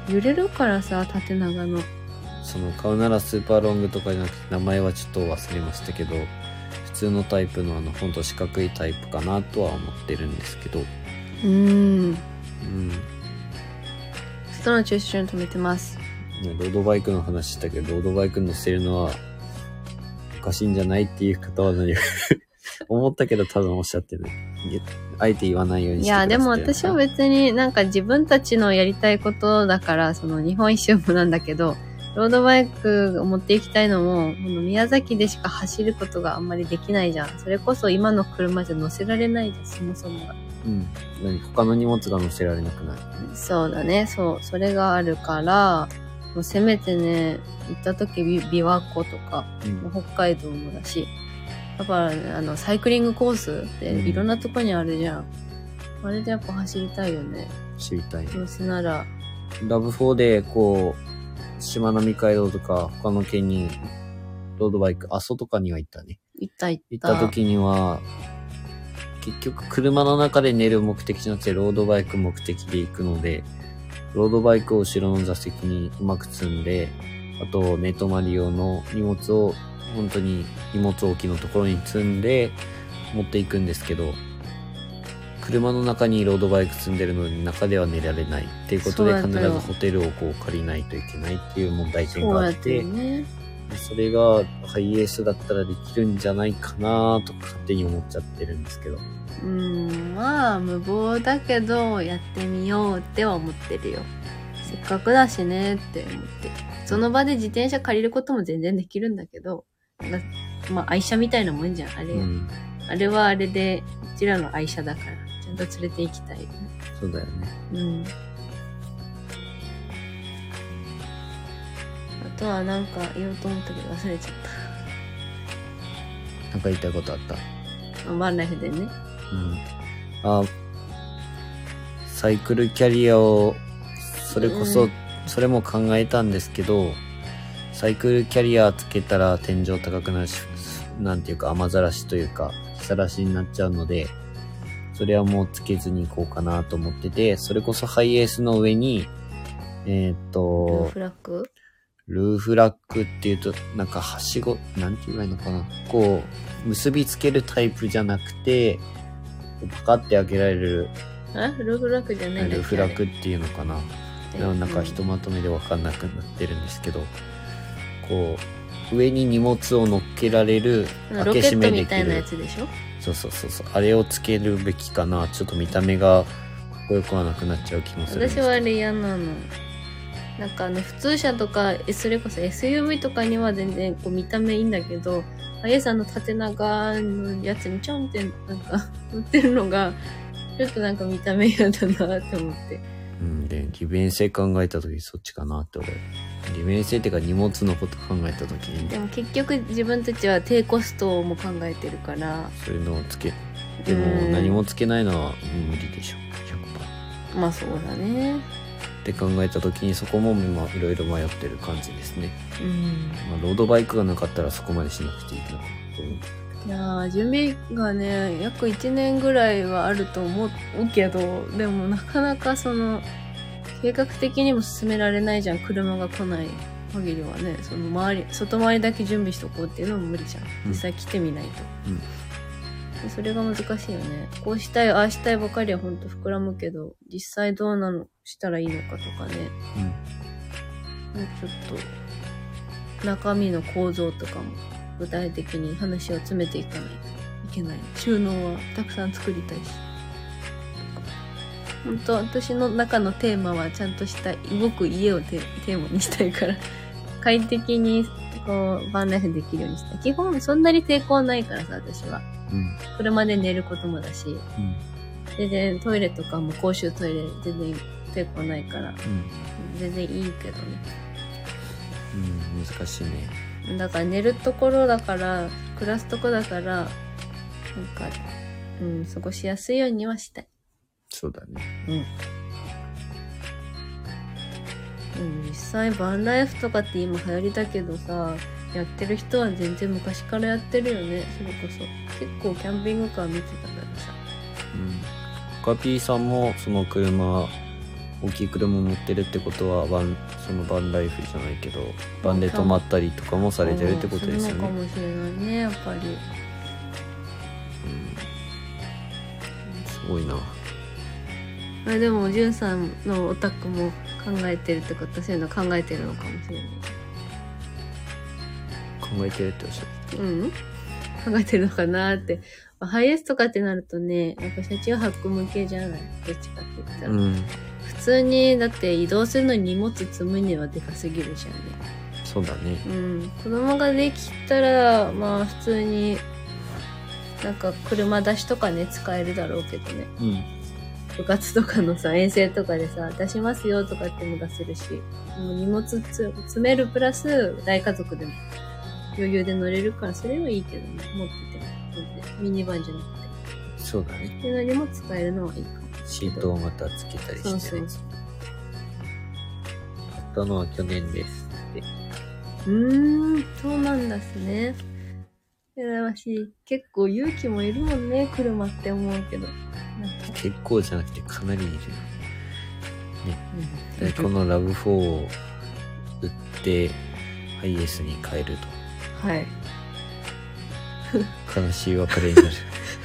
揺れるからさ、縦長の。う。その買うならスーパーロングとかじゃなくて名前はちょっと忘れましたけど、普通のタイプのあのほんと四角いタイプかなとは思ってるんですけど、うーん。うん。外の駐車場に止めてます。ねロードバイクの話したけど、ロードバイク乗せるのは、かしいんじゃないっていう方は何を？思ったけど多分おっしゃってない。いやあえて言わないようにしていや、でも私は別になんか自分たちのやりたいことだから、その日本一周もなんだけど、ロードバイクを持っていきたいのも、この宮崎でしか走ることがあんまりできないじゃん。それこそ今の車じゃ乗せられないじゃん、そもそもが。うん。何他の荷物が乗せられなくなる。そうだね、そう。それがあるから、もうせめてね、行った時び琵琶湖とか、うん。北海道もだし、だからね、あの、サイクリングコースってうんいろんなとこにあるじゃん。あれでやっぱ走りたいよね。知りたい。どうせなら、ラブ4で、こう、しまなみ海道とか、他の県に、ロードバイク、阿蘇とかには行ったね。行った行行った。った時には、結局車の中で寝る目的じゃなくて、ロードバイク目的で行くので、ロードバイクを後ろの座席にうまく積んで、あと寝泊まり用の荷物を本当に荷物置きのところに積んで持っていくんですけど、車の中にロードバイク積んでるのに中では寝られないっていうことで必ずホテルをこう借りないといけないっていう問題点があってて、ね。それがハイエースだったらできるんじゃないかなとか勝手に思っちゃってるんですけど。うん、まあ、無謀だけど、やってみようっては思ってるよ。せっかくだしねって思って。その場で自転車借りることも全然できるんだけど、まあ、愛車みたいなもんじゃん。あれ、うん。あれはあれで、うちらの愛車だから、ちゃんと連れて行きたい。そうだよね。うん。あとはなんか言おうと思ったけど忘れちゃっなんか言いたいことあった。た？ワンライフでね。うん。あ、サイクルキャリアを、それこそ、うんそれも考えたんですけど、サイクルキャリアつけたら天井高くなるし、なんていうか雨ざらしというか、日さらしになっちゃうので、それはもうつけずに行こうかなと思ってて、それこそハイエースの上に、えーっルーと、フラッグルーフラッグっていうと、なんかはしご、なんて言えばいいのかな。こう、結びつけるタイプじゃなくて、パカって開けられるあルーフラッグじゃないルーフラッグあっていうのかな。なんかひとまとめでわかんなくなってるんですけど、こう、上に荷物を乗っけられるうんロケッ開け閉めでみたいなやる。つでしょ？そうそうそうそう。あれをつけるべきかな。ちょっと見た目がかっこよくはなくなっちゃう気もするんですけど。私はあれ嫌なの。なんかあの普通車とか、えそれこそ SUV とかには全然こう見た目いいんだけど、あやさんの縦長のやつにちょんってなんか乗ってるのが、ちょっとなんか見た目嫌だなって思って。うん、で、利便性考えた時そっちかなって俺。利便性っていうか荷物のこと考えた時に、でも結局自分たちは低コストも考えてるから、そういうのをつけ、でもうん何もつけないのは無理でしょ。100%。まあそうだね。って考えた時にそこも今いろいろ迷ってる感じですね。うん。まあ、ロードバイクがなかったらそこまでしなくていいなう。いやー準備がね約1年ぐらいはあると思うけどでもなかなかその計画的にも進められないじゃん。車が来ない限りはね。その周り外回りだけ準備しとこうっていうのも無理じゃん。うん。実際来てみないと、うん。でそれが難しいよね。こうしたいああしたいばかりはほんと膨らむけど実際どうなのしたらいいのかとかね。もうちょっと中身の構造とかも具体的に話を詰めていかないといけない。収納はたくさん作りたいし。本当私の中のテーマはちゃんとした動く家をテテーマにしたいから、快適にこうバンライフできるようにしたい。基本そんなに抵抗ないからさ、私は。うん。うん。車で寝ることもだし、うん。全然トイレとかも公衆トイレ全然抵抗ないから、うん。全然いいけどね。うん。難しいね。だから寝るところだから、暮らすとこだから、なんか、うん、過ごしやすいようにはしたい。そうだね。うん。実際バンライフとかって今流行りだけどさ、やってる人は全然昔からやってるよね、それこそ。結構キャンピングカー見てたからさ。うん。カピーさんもその車、大きい車持ってるってことは、バン、そのバンライフじゃないけど、バンで泊まったりとかもされてるってことですよるのかね。もしれないね、やっぱり。すごいな。あでも、じゅんさんのオタクも考えてるってことはそういうの考えてるのかもしれない。考えてるっておっしゃってうん考えてるのかなって。まあハイエースとかってなるとね、やっぱ車中泊向けじゃない？どっちかって言ったら。うん。普通に、だって移動するのに荷物積むにはでかすぎるじゃんね。そうだね。うん。子供ができたら、まあ普通に、なんか車出しとかね、使えるだろうけどね。うん。部活とかのさ、遠征とかでさ、出しますよとかっても出せるし、もう荷物つ詰めるプラス大家族でも余裕で乗れるから、それはいいけどね、持ってても。ミニバンじゃなくそうだね。て。っていうのにも使えるのはいいかも。シートをまたつけたりして、ね。そうそうそう。買ったのは去年ですって。うーん、そうなんだっすね。羨ましい。結構勇気もいるもんね、車って思うけど。結構じゃなくてかなりいる。うんで、このラブ4を売って、ハイエースに変えるはい。と。悲しい別れになる。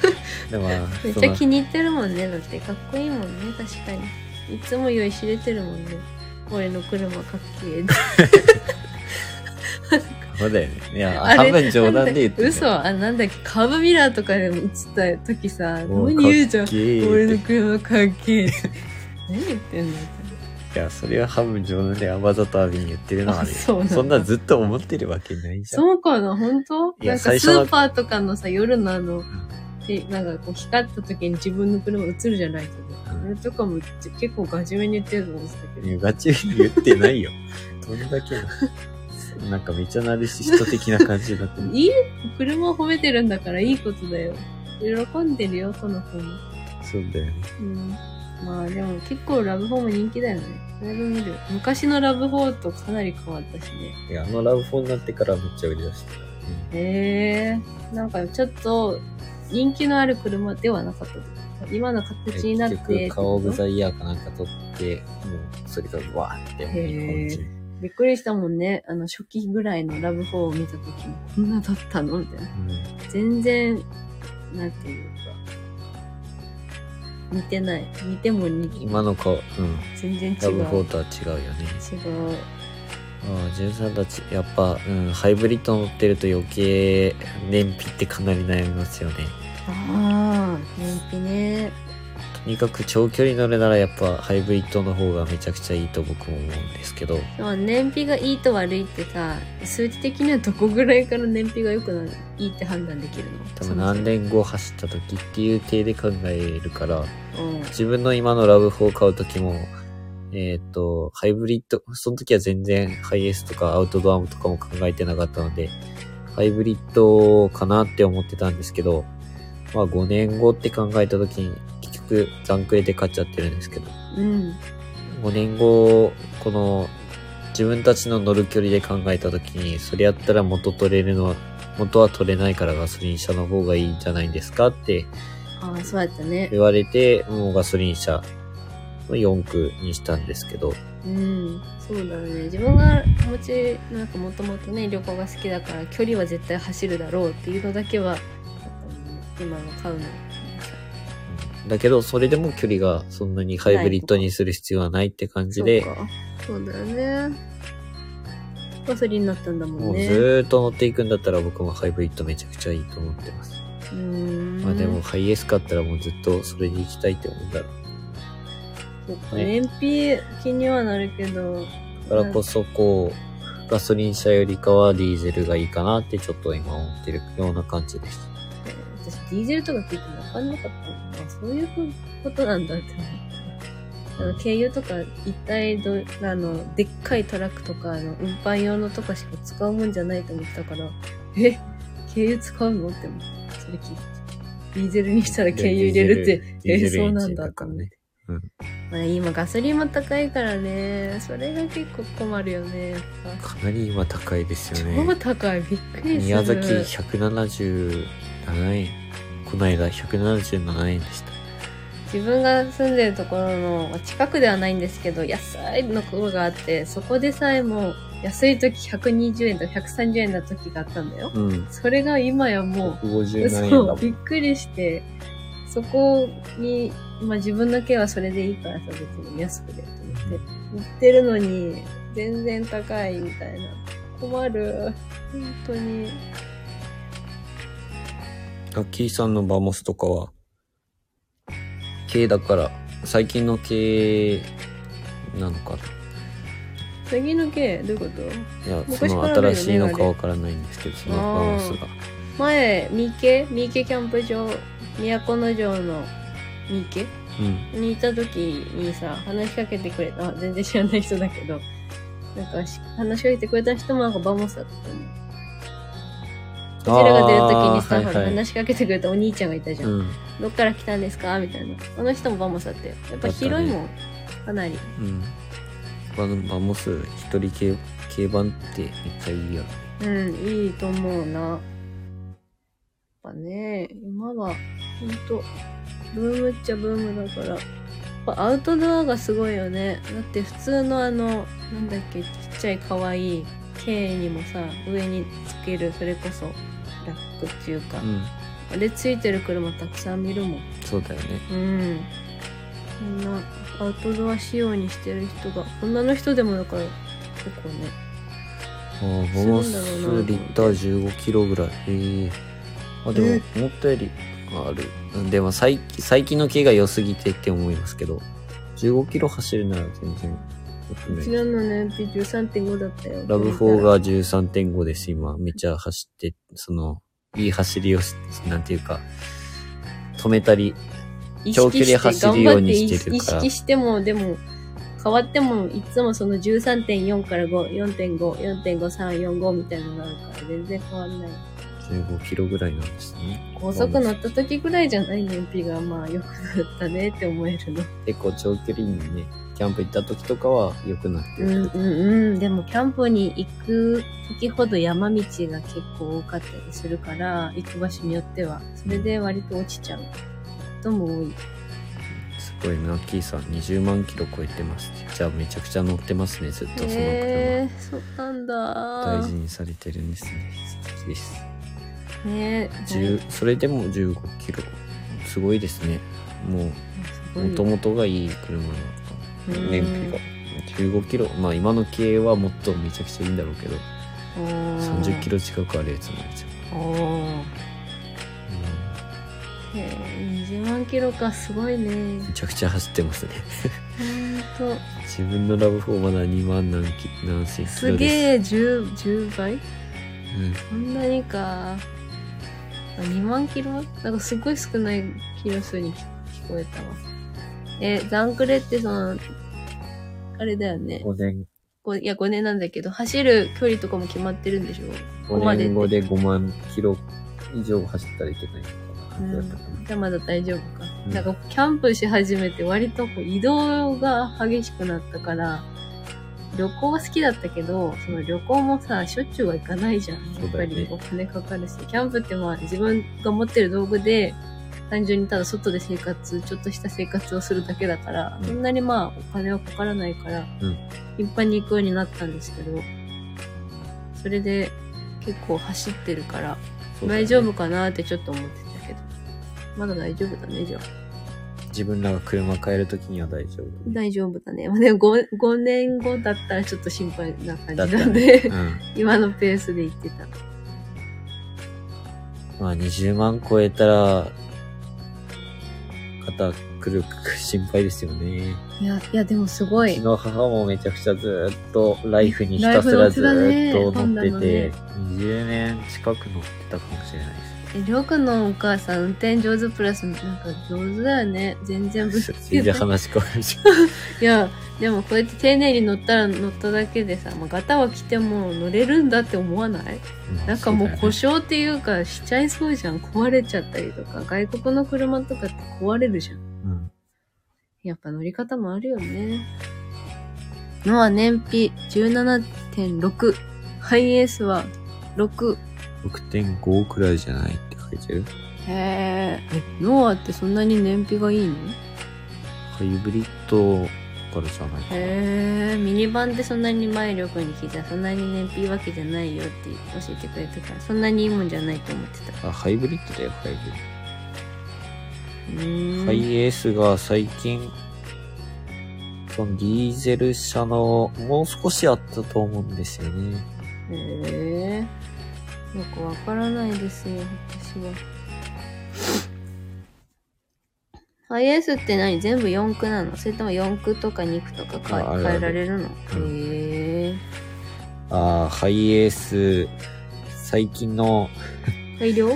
でもまあ、めっちゃ気に入ってるもんね。だってかっこいいもんね、確かに。いつも酔い知れてるもんね。俺の車かっけえ。そうだよね。いや、あれ半分冗談で言ってる。嘘？あ、なんだっけ、カーブミラーとかでも映った時さ、何言うじゃん？俺の車かっけえ。何言ってんの？いや、それは半分冗談でわざとアビに言ってるのはね。あそそんなずっと思ってるわけないじゃん。そうかな本当？なんかスーパーとかのさ、夜のあの、でなんかこう光った時に自分の車映るじゃないけど。あれとかも結構ガチめに言ってると思うんですけど。いやガチに言ってないよ。どんだけな。なんかめっちゃナルシスト的な感じになってる。いい車を褒めてるんだからいいことだよ。喜んでるよ、その子も。そうだよね。うん。まあでも結構ラブホーム人気だよね。だいぶ見る。昔のラブホーとかなり変わったしね。いや、あのラブ4になってからめっちゃ売り出してた。へえー。なんかちょっと人気のある車ではなかった。今の形になって。結局、顔オブザイヤーかなんか取って、もう、それがわーって思い込んじびっくりしたもんね。あの初期ぐらいのラブホーを見た時も、こんなだったのみたいな。全然、なんていうか、似てない。似ても似うん、て今の顔、うん。全然違ラブう。4とは違うよね。違う。ああ、ジュンさんたち、やっぱ、うん、ハイブリッド乗ってると余計、燃費ってかなり悩みますよね。ああ、燃費ね。とにかく長距離乗るならやっぱハイブリッドの方がめちゃくちゃいいと僕も思うんですけど、燃費がいいと悪いってさ、数値的にはどこぐらいから燃費が良くなる、いいって判断できるの？多分何年後走った時っていう体で考えるから、うん。自分の今のラブ4を買う時も、えっ、と、ハイブリッド、その時は全然ハイエースとかアウトドアとかも考えてなかったので、ハイブリッドかなって思ってたんですけど、まあ5年後って考えた時に結局残クレで買っちゃってるんですけど、うん。5年後、この自分たちの乗る距離で考えた時に、それやったら元取れるのは、元は取れないからガソリン車の方がいいんじゃないですかってああ、そうやったね。言われて、もうガソリン車の4区にしたんですけど、うん。そうだね。自分が持ち、なんかもともとね、旅行が好きだから、距離は絶対走るだろうっていうのだけは、今の買うの。だけど、それでも距離がそんなにハイブリッドにする必要はないって感じで、そうか。そうだよね。ガソリンになったんだももうずんね。ーっと乗っていくんだったら僕もハイブリッドめちゃくちゃいいと思ってます。うーん。まあでも、ハイエース買ったらもうずっとそれで行きたいって思うんだろう。そっか、ね燃費気にはなるけど、だからこそ、こう、ガソリン車よりかはディーゼルがいいかなってちょっと今思ってるような感じです。ディーゼルとか聞いて分かんなかったのあそういうことなんだって思った。あの、軽油とか一体ど、あの、でっかいトラックとか、あの、運搬用のとかしか使うもんじゃないと思ったから、え？軽油使うのって思って、それ聞いて。ディーゼルにしたら軽油入れるって、えーそうなんだエンジンからね。うん。まあ今ガソリンも高いからね、それが結構困るよね。かなり今高いですよ超ね。高い、びっくりする。宮崎177円。この間177円でした。自分が住んでるところのまあ近くではないんですけど安いのところがあってそこでさえも安い時120円とか130円の時があったんだよ。うん。それが今やも150うそうんびっくりしてそこに、まあ、自分だけはそれでいいからさ別に安くでと思って売ってるのに全然高いみたいな。困る。本当にナッキーさんのバモスとかは、軽だから、最近の軽なのかな？次の軽どういうこと？いや、その新しいのかわからないんですけど、そのバモスが。前、御池御池キャンプ場、都城の御池うん。にいた時にさ、話しかけてくれた、あ全然知らない人だけど、なんかし話しかけてくれた人もなんかバモスだったね。うちらが出る時にさ、話しかけてくれたお兄ちゃんがいたじゃん。うん。どっから来たんですか？みたいな。あの人もバモスだったよ。やっぱ広いもん。かなり。うん。ババモス、一人軽、軽バンってめっちゃいいよね。うん、いいと思うな。やっぱね、今は、ほんと、ブームっちゃブームだから、やっぱアウトドアがすごいよね。だって普通のあの、なんだっけ、ちっちゃい可愛い軽にもさ、上につける、それこそ、ラックっていうか、うん。あれついてる車たくさん見るもん。そうだよね。うん。そんな、アウトドア仕様にしてる人が、女の人でもだから、結構ね、ああ、するんだろうスリッター15キロぐらい。へえ。あ、でも、思ったよりある。でも最近、最近の毛が良すぎてって思いますけど、15キロ走るなら全然。うちらの燃費13.5だったよ。ラブ4が13.5です、今。めっちゃ走って、その、いい走りをし、なんていうか、止めたり、長距離走るようにしてるから意識しても、でも、変わっても、いつもその13.4から5、4.5、4.5、3、45みたいなのがあるから、全然変わんない。15キロぐらいなんですね。高速乗った時ぐらいじゃない燃費が、まあ、良くなったねって思えるの。結構長距離にね、キャンプ行った時とかは良くなってる。うんうんうん。でも、キャンプに行く時ほど山道が結構多かったりするから、行く場所によっては。それで割と落ちちゃうことも多い。すごいな、キーさん20万キロ超えてます。じゃあめちゃくちゃ乗ってますね、ずっとその車。へえー、そうなんだ。大事にされてるんですね。素敵です。ねえ。10それでも15キロ。すごいですね。もう、もともとがいい車なのか。うん燃費が。15キロ。まあ今の系はもっとめちゃくちゃいいんだろうけど、30キロ。ロ近くあるやつになっちゃう。おーへえ、20万キロか、すごいね。うんめちゃくちゃ走ってますね。ほんと。自分のラブ4まだ2万何キ何千キロです。すげえ、10、10倍？うん。そんなにか。あ2万キロ？なんかすごい少ないキロ数に聞こえたわ。え、ザンクレってその、あれだよね。5年、こういや、5年なんだけど、走る距離とかも決まってるんでしょ？ここ5まで年後で5万キロ以上走ったらいけないみたいな感じだったかな。じゃあまだ大丈夫か。うんなんか、キャンプし始めて割とこう移動が激しくなったから、旅行は好きだったけど、その旅行もさ、しょっちゅうは行かないじゃん。やっぱそうだよねりお金かかるし。キャンプってまあ自分が持ってる道具で、単純にただ外で生活、ちょっとした生活をするだけだから、うんそんなにまあお金はかからないから、うん頻繁に行くようになったんですけど、それで結構走ってるから、ね大丈夫かなってちょっと思ってたけど。まだ大丈夫だね、じゃあ。自分らが車買えるときには大丈夫。大丈夫だね。まあ、でも 5, 5年後だったらちょっと心配な感じなんで、ね。うん。今のペースで行ってた。まあ20万超えたら、肩くるく心配ですよね。いや、いや、でもすごいうち。の母もめちゃくちゃずーっとライフにひたすらずーっと乗ってて、20年近く乗ってたかもしれないです。え、りょうくんのお母さん運転上手プラス、なんか上手だよね。全然ぶつけ全然ない。話変わるじいや、でもこうやって丁寧に乗ったら乗っただけでさ、まあ、ガタは来ても乗れるんだって思わない？なんかもう故そ障っていうかしちゃいそうじゃん。壊れちゃったりとか。外国の車とかって壊れるじゃん。うんやっぱ乗り方もあるよね。のは燃費17.6。ハイエースは6。6.5くらいじゃないって書いてる？へーえ。ノアってそんなに燃費がいいの？ハイブリッドからじゃないかな。へえ。ミニバンってそんなに前力に聞いたらそんなに燃費いいわけじゃないよって教えてくれたから、そんなにいいもんじゃないと思ってた。あ、ハイブリッドだよ、ハイブリッうード。ん。ハイエースが最近、そのディーゼル車のもう少しあったと思うんですよね。へえ。よくわからないですよ、私は。ハイエースって何？全部4区なの？それとも4区とか2区とかかああるある変えられるの？うんへえ。あーハイエース、最近の 大量？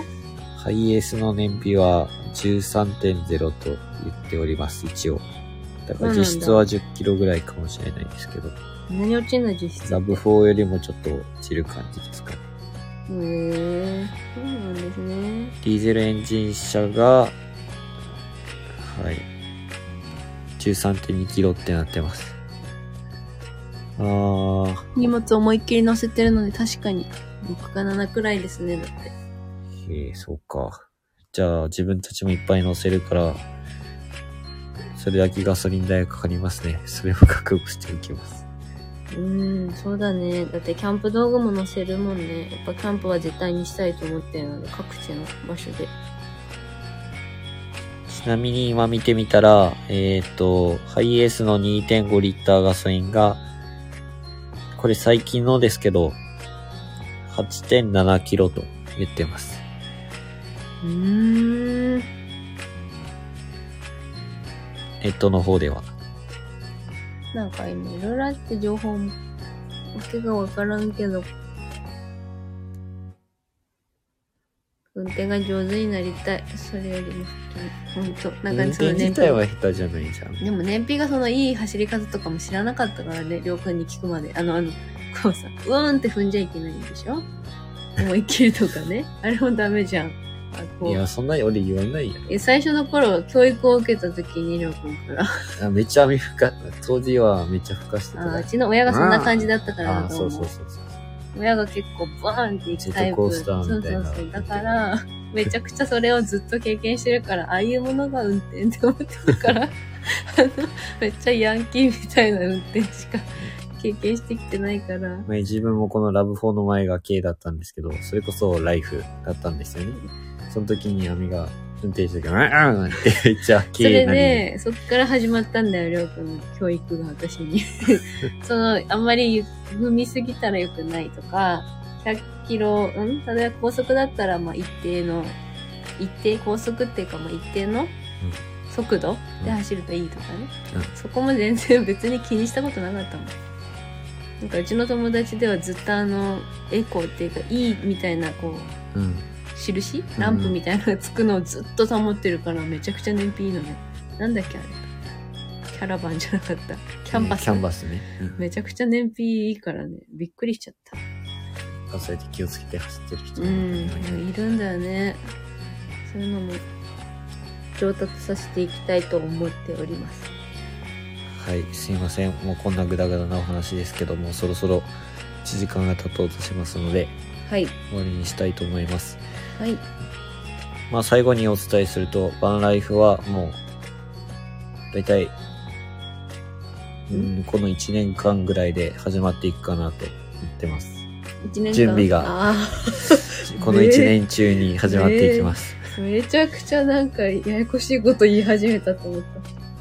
ハイエースの燃費は13.0と言っております、一応。だから実質は10キロぐらいかもしれないですけど、何落ちんの実質？ラブ4よりもちょっと落ちる感じですかね。へえ。そうなんですね。ディーゼルエンジン車が、はい、13.2キロってなってます。あー、荷物思いっきり乗せてるので確かに6か7くらいですね、だって。ええそうか。じゃあ自分たちもいっぱい乗せるから、それだけガソリン代がかかりますね。それも覚悟しておきます。うーん、そうだね。だってキャンプ道具も載せるもんね。やっぱキャンプは絶対にしたいと思ってるので、各地の場所で。ちなみに今見てみたら、えっ、と、ハイエースの2.5リッターガソリンが、これ最近のですけど、8.7キロと言ってます。うーん。ネットの方では。なんか今いろいろあって情報も、わけがわからんけど、運転が上手になりたい。それよりも本当に、本当なん運かその自体は費。下手じゃないじゃん。でも燃費がそのいい走り方とかも知らなかったからね、りょうくんに聞くまで。あの、あの、こうさ、うーんって踏んじゃいけないんでしょ？思いっきりとかね。あれもダメじゃん。いうや、そんなに俺言わないよ。え最初の頃、教育を受けた時にりょうくんから、あめっちゃ雨ふか、当時はめっちゃ吹かしてたあう。ちの親がそんな感じだったからああ、だと思う。そうそうそうそう。親が結構バーンっていくタイプ。そうそうそう。だから、めちゃくちゃそれをずっと経験してるから、ああいうものが運転って思ってるから、あの、めっちゃヤンキーみたいな運転しか経験してきてないから。前自分もこのラブ4の前が K だったんですけど、それこそライフだったんですよね。その時にアミが運転してる時、うんうんってめっちゃそ K れ。で、そっから始まったんだよ、りょうくんの教育が私に。その、あんまり踏みすぎたら良くないとか、100キロ、ん？例えば高速だったら、まあ一定の、一定高速っていうか、まあ一定の速度で走るといいとかね。うんそこも全然別に気にしたことなかったもん。なんかうちの友達ではずっとあの、エコーっていうか、いいみたいな、こう、うん。印？ランプみたいなのがつくのをずっと保ってるからめちゃくちゃ燃費いいのね。なんだっけあれ？キャラバンじゃなかった。キャンバス？キャンバスね。うん。めちゃくちゃ燃費いいからね。びっくりしちゃった。そうやって気をつけて走ってる人もうん。いるいるんだよね。そういうのも上達させていきたいと思っております。はい、すいません。もうこんなグダグダなお話ですけども、そろそろ1時間が経とうとしますので、はい。終わりにしたいと思います。はい。まあ最後にお伝えすると、バンライフはもう、だいたい、うん、この1年間ぐらいで始まっていくかなと思ってます。一年間？準備があ この1年中に始まっていきます。あ、めちゃくちゃなんかややこしいこと言い始めたと思った。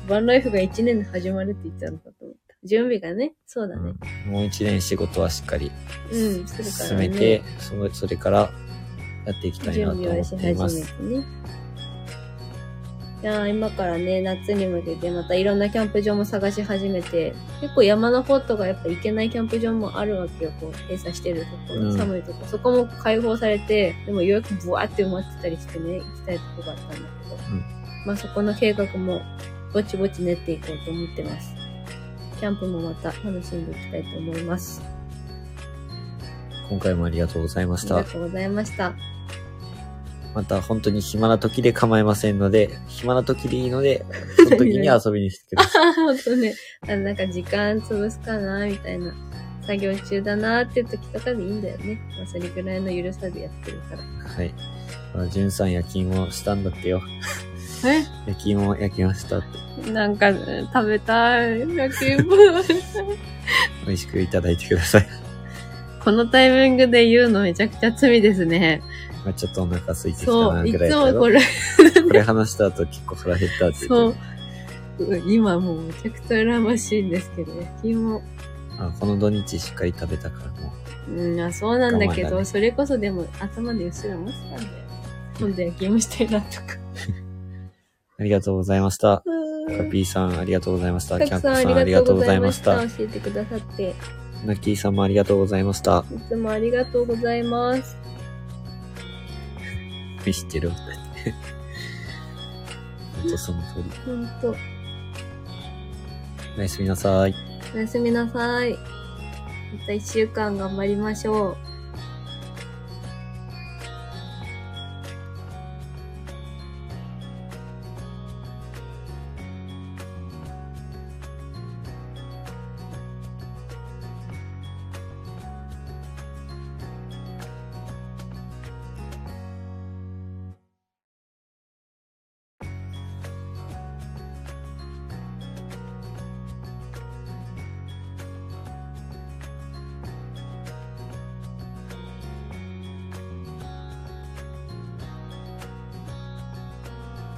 バンライフが一年で始まるって言ったのかと思った。準備がね。そうだね。うんもう1年仕事はしっかりうん、進ね。めて、それからやっていきたい準なと思っ備をして始います。めてね。じゃあ今からね、夏に向けてまたいろんなキャンプ場も探し始めて、結構山の方とかやっぱ行けないキャンプ場もあるわけよ、こう閉鎖してるところ、うん寒いとこ。そこも開放されて、でも予約ブワーって埋まってたりしてね、行きたいとこがあったんだけど、うんまあそこの計画もぼちぼち練っていこうと思ってます。キャンプもまた楽しんでいきたいと思います。今回もありがとうございましたありが。とうございました。また本当に暇な時で構いませんので、暇な時でいいので、その時に遊びに来てください。ほんとね、あのなんか時間潰すかな、みたいな。作業中だなっていう時とかでいいんだよね。まあそれぐらいの緩さでやってるから。はい。まあ、じゅんさん焼き芋したんだってよ。焼き芋焼きましたって。えなんか、食べたい。焼き芋美味しくいただいてください。このタイミングで言うのめちゃくちゃ罪ですね。まあ、ちょっとお腹空いてきたなぐらいそう、いつもこれこれ話した後結構腹減ったって言って、そう。今もうめちゃくちゃ羨ましいんですけど、焼き芋。あこの土日しっかり食べたからもう。うん、あそうなんだけど、ね、それこそでも頭でうっすら持ってたんで。今度焼き芋したいなとか。ありがとうございました。カピーさん、ありがとうございました。キャンプさん、ありがとうございました。教えてくださって。ナッキーさんもありがとうございました。いつもありがとうございます。びしてるみたい。ほんとその通り。ほんと。おやすみなさい。おやすみなさい。また一週間頑張りましょう。